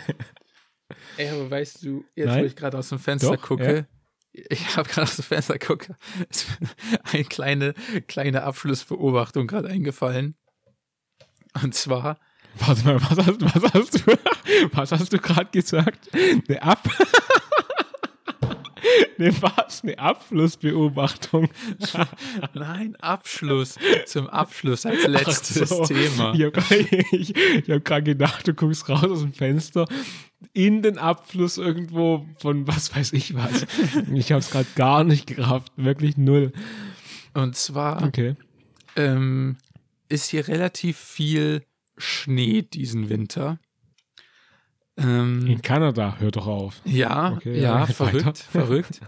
Ey, aber weißt du, jetzt Nein. wo ich gerade aus dem Fenster Doch, gucke, ich habe gerade aus dem Fenster gucke, ist mir eine kleine, kleine Abschlussbeobachtung gerade eingefallen. Und zwar, Warte mal, was hast, was hast du, was hast du gerade gesagt? Eine Ab... Eine was? Eine Abflussbeobachtung. nein, Abschluss, zum Abschluss als letztes so. Thema. Ich habe ich hab gerade gedacht, du guckst raus aus dem Fenster in den Abfluss irgendwo von was weiß ich was. Ich habe es gerade gar nicht gerafft. Wirklich null. Und zwar, Okay. ähm, ist hier relativ viel Schnee diesen Winter. Ähm, In Kanada, hör doch auf. ja, Okay, ja, ja, verrückt, weiter. verrückt.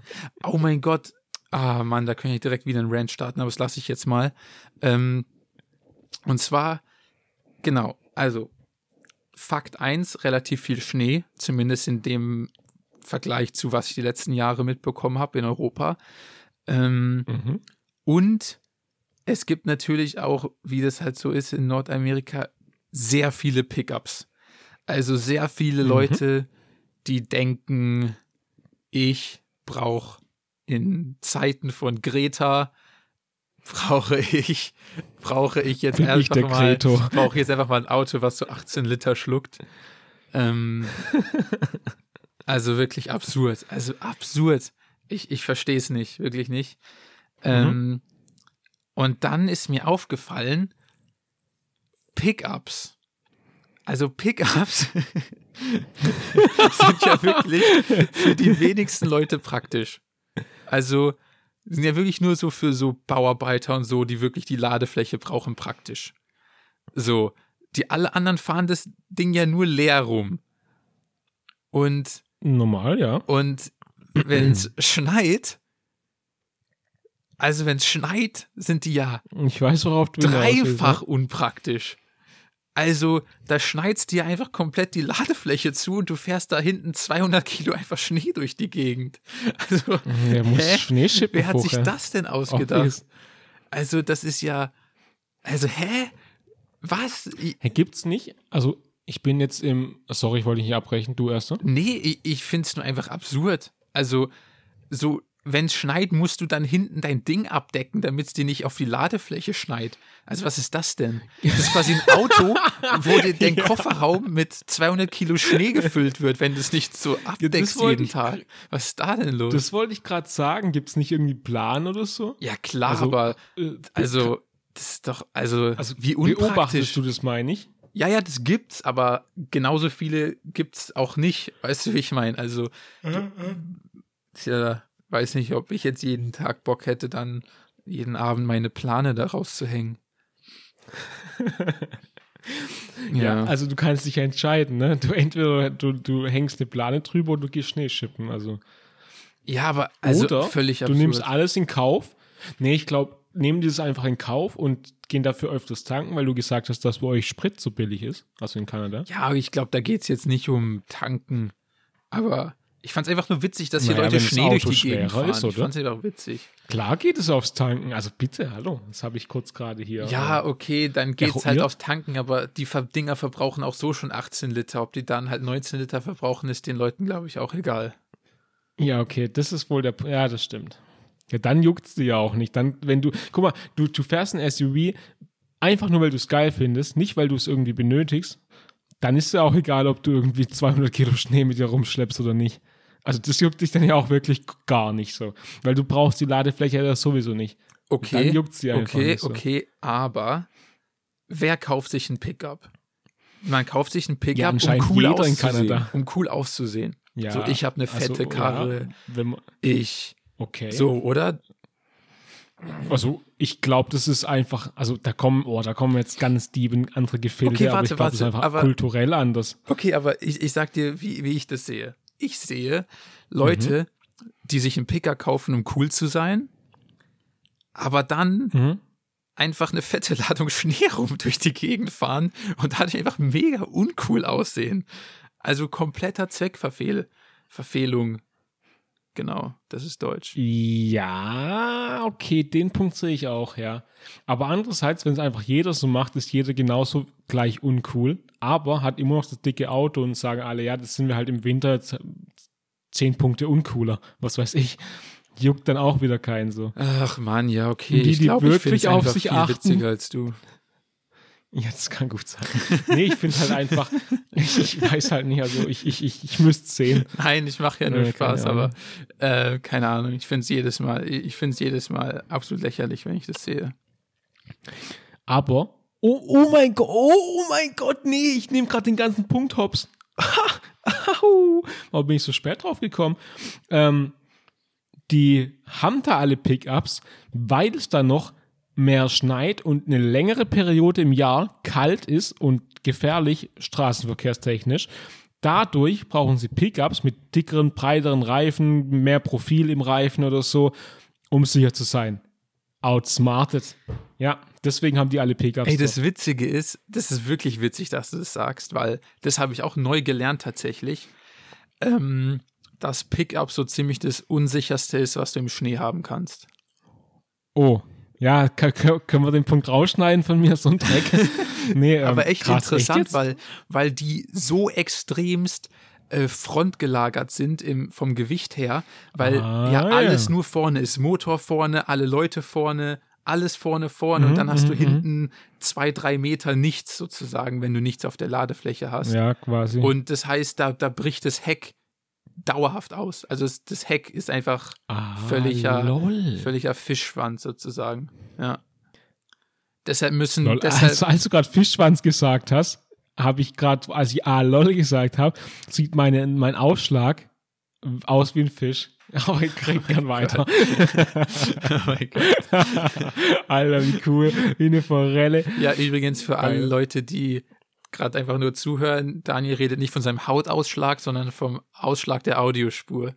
Oh mein Gott. Ah, Mann, da könnte ich direkt wieder einen Rant starten, aber das lasse ich jetzt mal. Ähm, und zwar, genau, also Fakt 1, relativ viel Schnee, zumindest in dem Vergleich zu, was ich die letzten Jahre mitbekommen habe in Europa. Ähm, Mhm. und es gibt natürlich auch, wie das halt so ist in Nordamerika, sehr viele Pickups. Also sehr viele Mhm. Leute, die denken, ich brauche in Zeiten von Greta brauche ich brauche ich jetzt Bin einfach mal brauche jetzt einfach mal ein Auto, was so 18 Liter schluckt. Ähm, also wirklich absurd. Also absurd. Ich, ich verstehe es nicht, wirklich nicht. Ähm, und dann ist mir aufgefallen, Pickups. Also Pickups sind ja wirklich für die wenigsten Leute praktisch. Also sind ja wirklich nur so für so Bauarbeiter und so, die wirklich die Ladefläche brauchen, praktisch. So, die alle anderen fahren das Ding ja nur leer rum. Und Normal, ja. und wenn es schneit, also wenn es schneit, sind die ja Ich weiß, worauf du willst, dreifach unpraktisch. Also, da schneidest dir einfach komplett die Ladefläche zu und du fährst da hinten 200 Kilo einfach Schnee durch die Gegend. Also, Ne? Der muss Hä? Schnee schippen wer hat sich das denn ausgedacht? Obvious. Also, das ist ja. Also, hä? Was? Hey, gibt's nicht? Also, ich bin jetzt im. Sorry, ich wollte dich nicht abbrechen, du erst. ne? Nee, ich, ich finde es nur einfach absurd. Also, so, wenn es schneit, musst du dann hinten dein Ding abdecken, damit es dir nicht auf die Ladefläche schneit. Also, was ist das denn? Das ist quasi ein Auto, wo dir dein Kofferraum mit 200 Kilo Schnee gefüllt wird, wenn du es nicht so abdeckst wollte jeden ich- Tag. Was ist da denn los? Das wollte ich gerade sagen. Gibt's nicht irgendwie Plan oder so? ja, klar, Also, aber Äh, also, das ist doch, also, also wie beobachtest unpraktisch. du das, meine ich? Ja, ja, das gibt's, aber genauso viele gibt's auch nicht. Weißt du, wie ich meine? Also, du, ja, weiß nicht, ob ich jetzt jeden Tag Bock hätte, dann jeden Abend meine Plane da rauszuhängen. Ja. Also du kannst dich ja entscheiden, ne? Du entweder du, du hängst eine Plane drüber oder du gehst Schnee schippen. Also. ja, aber also oder völlig du absurd. nimmst alles in Kauf. Nee, ich glaube, nehmen die das einfach in Kauf und gehen dafür öfters tanken, weil du gesagt hast, dass bei euch Sprit so billig ist, also in Kanada. ja, aber ich glaube, da geht's jetzt nicht um Tanken. Aber ich fand's einfach nur witzig, dass hier Naja, Leute Schnee durch die Gegend fahren. ist, ich oder? fand's einfach witzig. Klar geht es aufs Tanken. Also bitte, hallo. Das habe ich kurz gerade hier. Ja, äh, okay, dann geht's Eruiert? halt aufs Tanken, aber die Dinger verbrauchen auch so schon 18 Liter. Ob die dann halt 19 Liter verbrauchen, ist den Leuten, glaube ich, auch egal. Ja, okay, das ist wohl der. Ja, das stimmt. Ja, dann juckt's dir ja auch nicht. Dann, wenn du. Guck mal, du, du fährst ein SUV einfach nur, weil du es geil findest, nicht weil du es irgendwie benötigst. Dann ist ja auch egal, ob du irgendwie 200 Kilo Schnee mit dir rumschleppst oder nicht. Also, das juckt dich dann ja auch wirklich gar nicht so. Weil du brauchst die Ladefläche ja sowieso nicht. Okay, Dann juckt's dir einfach okay, nicht so. okay, aber wer kauft sich ein Pickup? man kauft sich einen Ja, Pickup, um anscheinend cool auszusehen. Kanada. Um cool auszusehen. Ja, So, ich habe eine also, fette Karre. Ja, wenn man, Ich. okay. So, oder? Also ich glaube, das ist einfach, also da kommen, oh, da kommen jetzt ganz deep in andere Gefilde, Okay, aber warte, ich glaube, das ist warte, einfach aber- kulturell anders. Okay, aber ich, ich sag dir, wie, wie ich das sehe. Ich sehe Leute, die sich einen Picker kaufen, um cool zu sein, aber dann Mhm. einfach eine fette Ladung Schnee rum durch die Gegend fahren und dann einfach mega uncool aussehen. Also kompletter Zweckverfehl, Verfehlung. Genau, das ist Deutsch. Ja, okay, den Punkt sehe ich auch, ja. Aber andererseits, wenn es einfach jeder so macht, ist jeder genauso gleich uncool, aber hat immer noch das dicke Auto und sagen alle, ja, das sind wir halt im Winter jetzt zehn Punkte uncooler, was weiß ich. Juckt dann auch wieder keinen so. Ach man, ja, okay. Die, ich die glaube, ich wirklich finde es auf sich viel achten. witziger als du. Ja, das kann gut sein. Nee, ich finde halt einfach, ich, ich weiß halt nicht, also ich, ich, ich, ich müsste sehen. Nein, ich mache ja nur Nee, Spaß, aber äh, keine Ahnung. Ich finde es jedes Mal, ich finde es jedes Mal absolut lächerlich, wenn ich das sehe. Aber, oh, oh mein Gott, oh, oh mein Gott, nee, ich nehme gerade den ganzen Punkt hops. Warum bin ich so spät drauf gekommen? Ähm, die haben da alle Pickups, weil es da noch mehr schneit und eine längere Periode im Jahr kalt ist und gefährlich straßenverkehrstechnisch. Dadurch brauchen sie Pickups mit dickeren, breiteren Reifen, mehr Profil im Reifen oder so, um sicher zu sein. Outsmarted. Ja, deswegen haben die alle Pickups. Ey, das Witzige ist, das ist wirklich witzig, dass du das sagst, weil das habe ich auch neu gelernt tatsächlich, ähm, dass Pickup so ziemlich das unsicherste ist, was du im Schnee haben kannst. Oh, ja, können wir den Punkt rausschneiden von mir, so ein Dreck? nee, ähm, Aber echt krass, interessant, jetzt? weil, weil die so extremst äh, frontgelagert sind im, vom Gewicht her, weil Ah, ja alles ja. nur vorne ist. Motor vorne, alle Leute vorne, alles vorne vorne und Mhm, dann hast du mhm, hinten zwei, drei Meter nichts sozusagen, wenn du nichts auf der Ladefläche hast. Ja, quasi. Und das heißt, da, da bricht das Heck dauerhaft aus. Also es, das Heck ist einfach ah, völliger, lol. völliger Fischschwanz sozusagen. Ja. Deshalb müssen, lol. deshalb, Also, als du gerade Fischschwanz gesagt hast, habe ich gerade, als ich ah, lol gesagt habe, sieht meine, mein Ausschlag aus wie ein Fisch. Aber ich krieg gern weiter. oh mein Gott. Alter, wie cool. Wie eine Forelle. Ja, übrigens für alle. Leute, die gerade einfach nur zuhören, Daniel redet nicht von seinem Hautausschlag, sondern vom Ausschlag der Audiospur.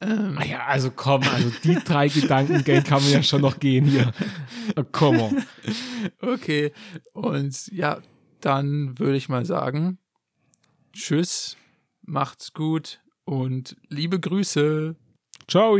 Ähm, Ah ja, also komm, also die drei Gedankengänge kann man ja schon noch gehen hier. Oh, Come on. okay, und ja, dann würde ich mal sagen, tschüss, macht's gut und liebe Grüße. Ciao.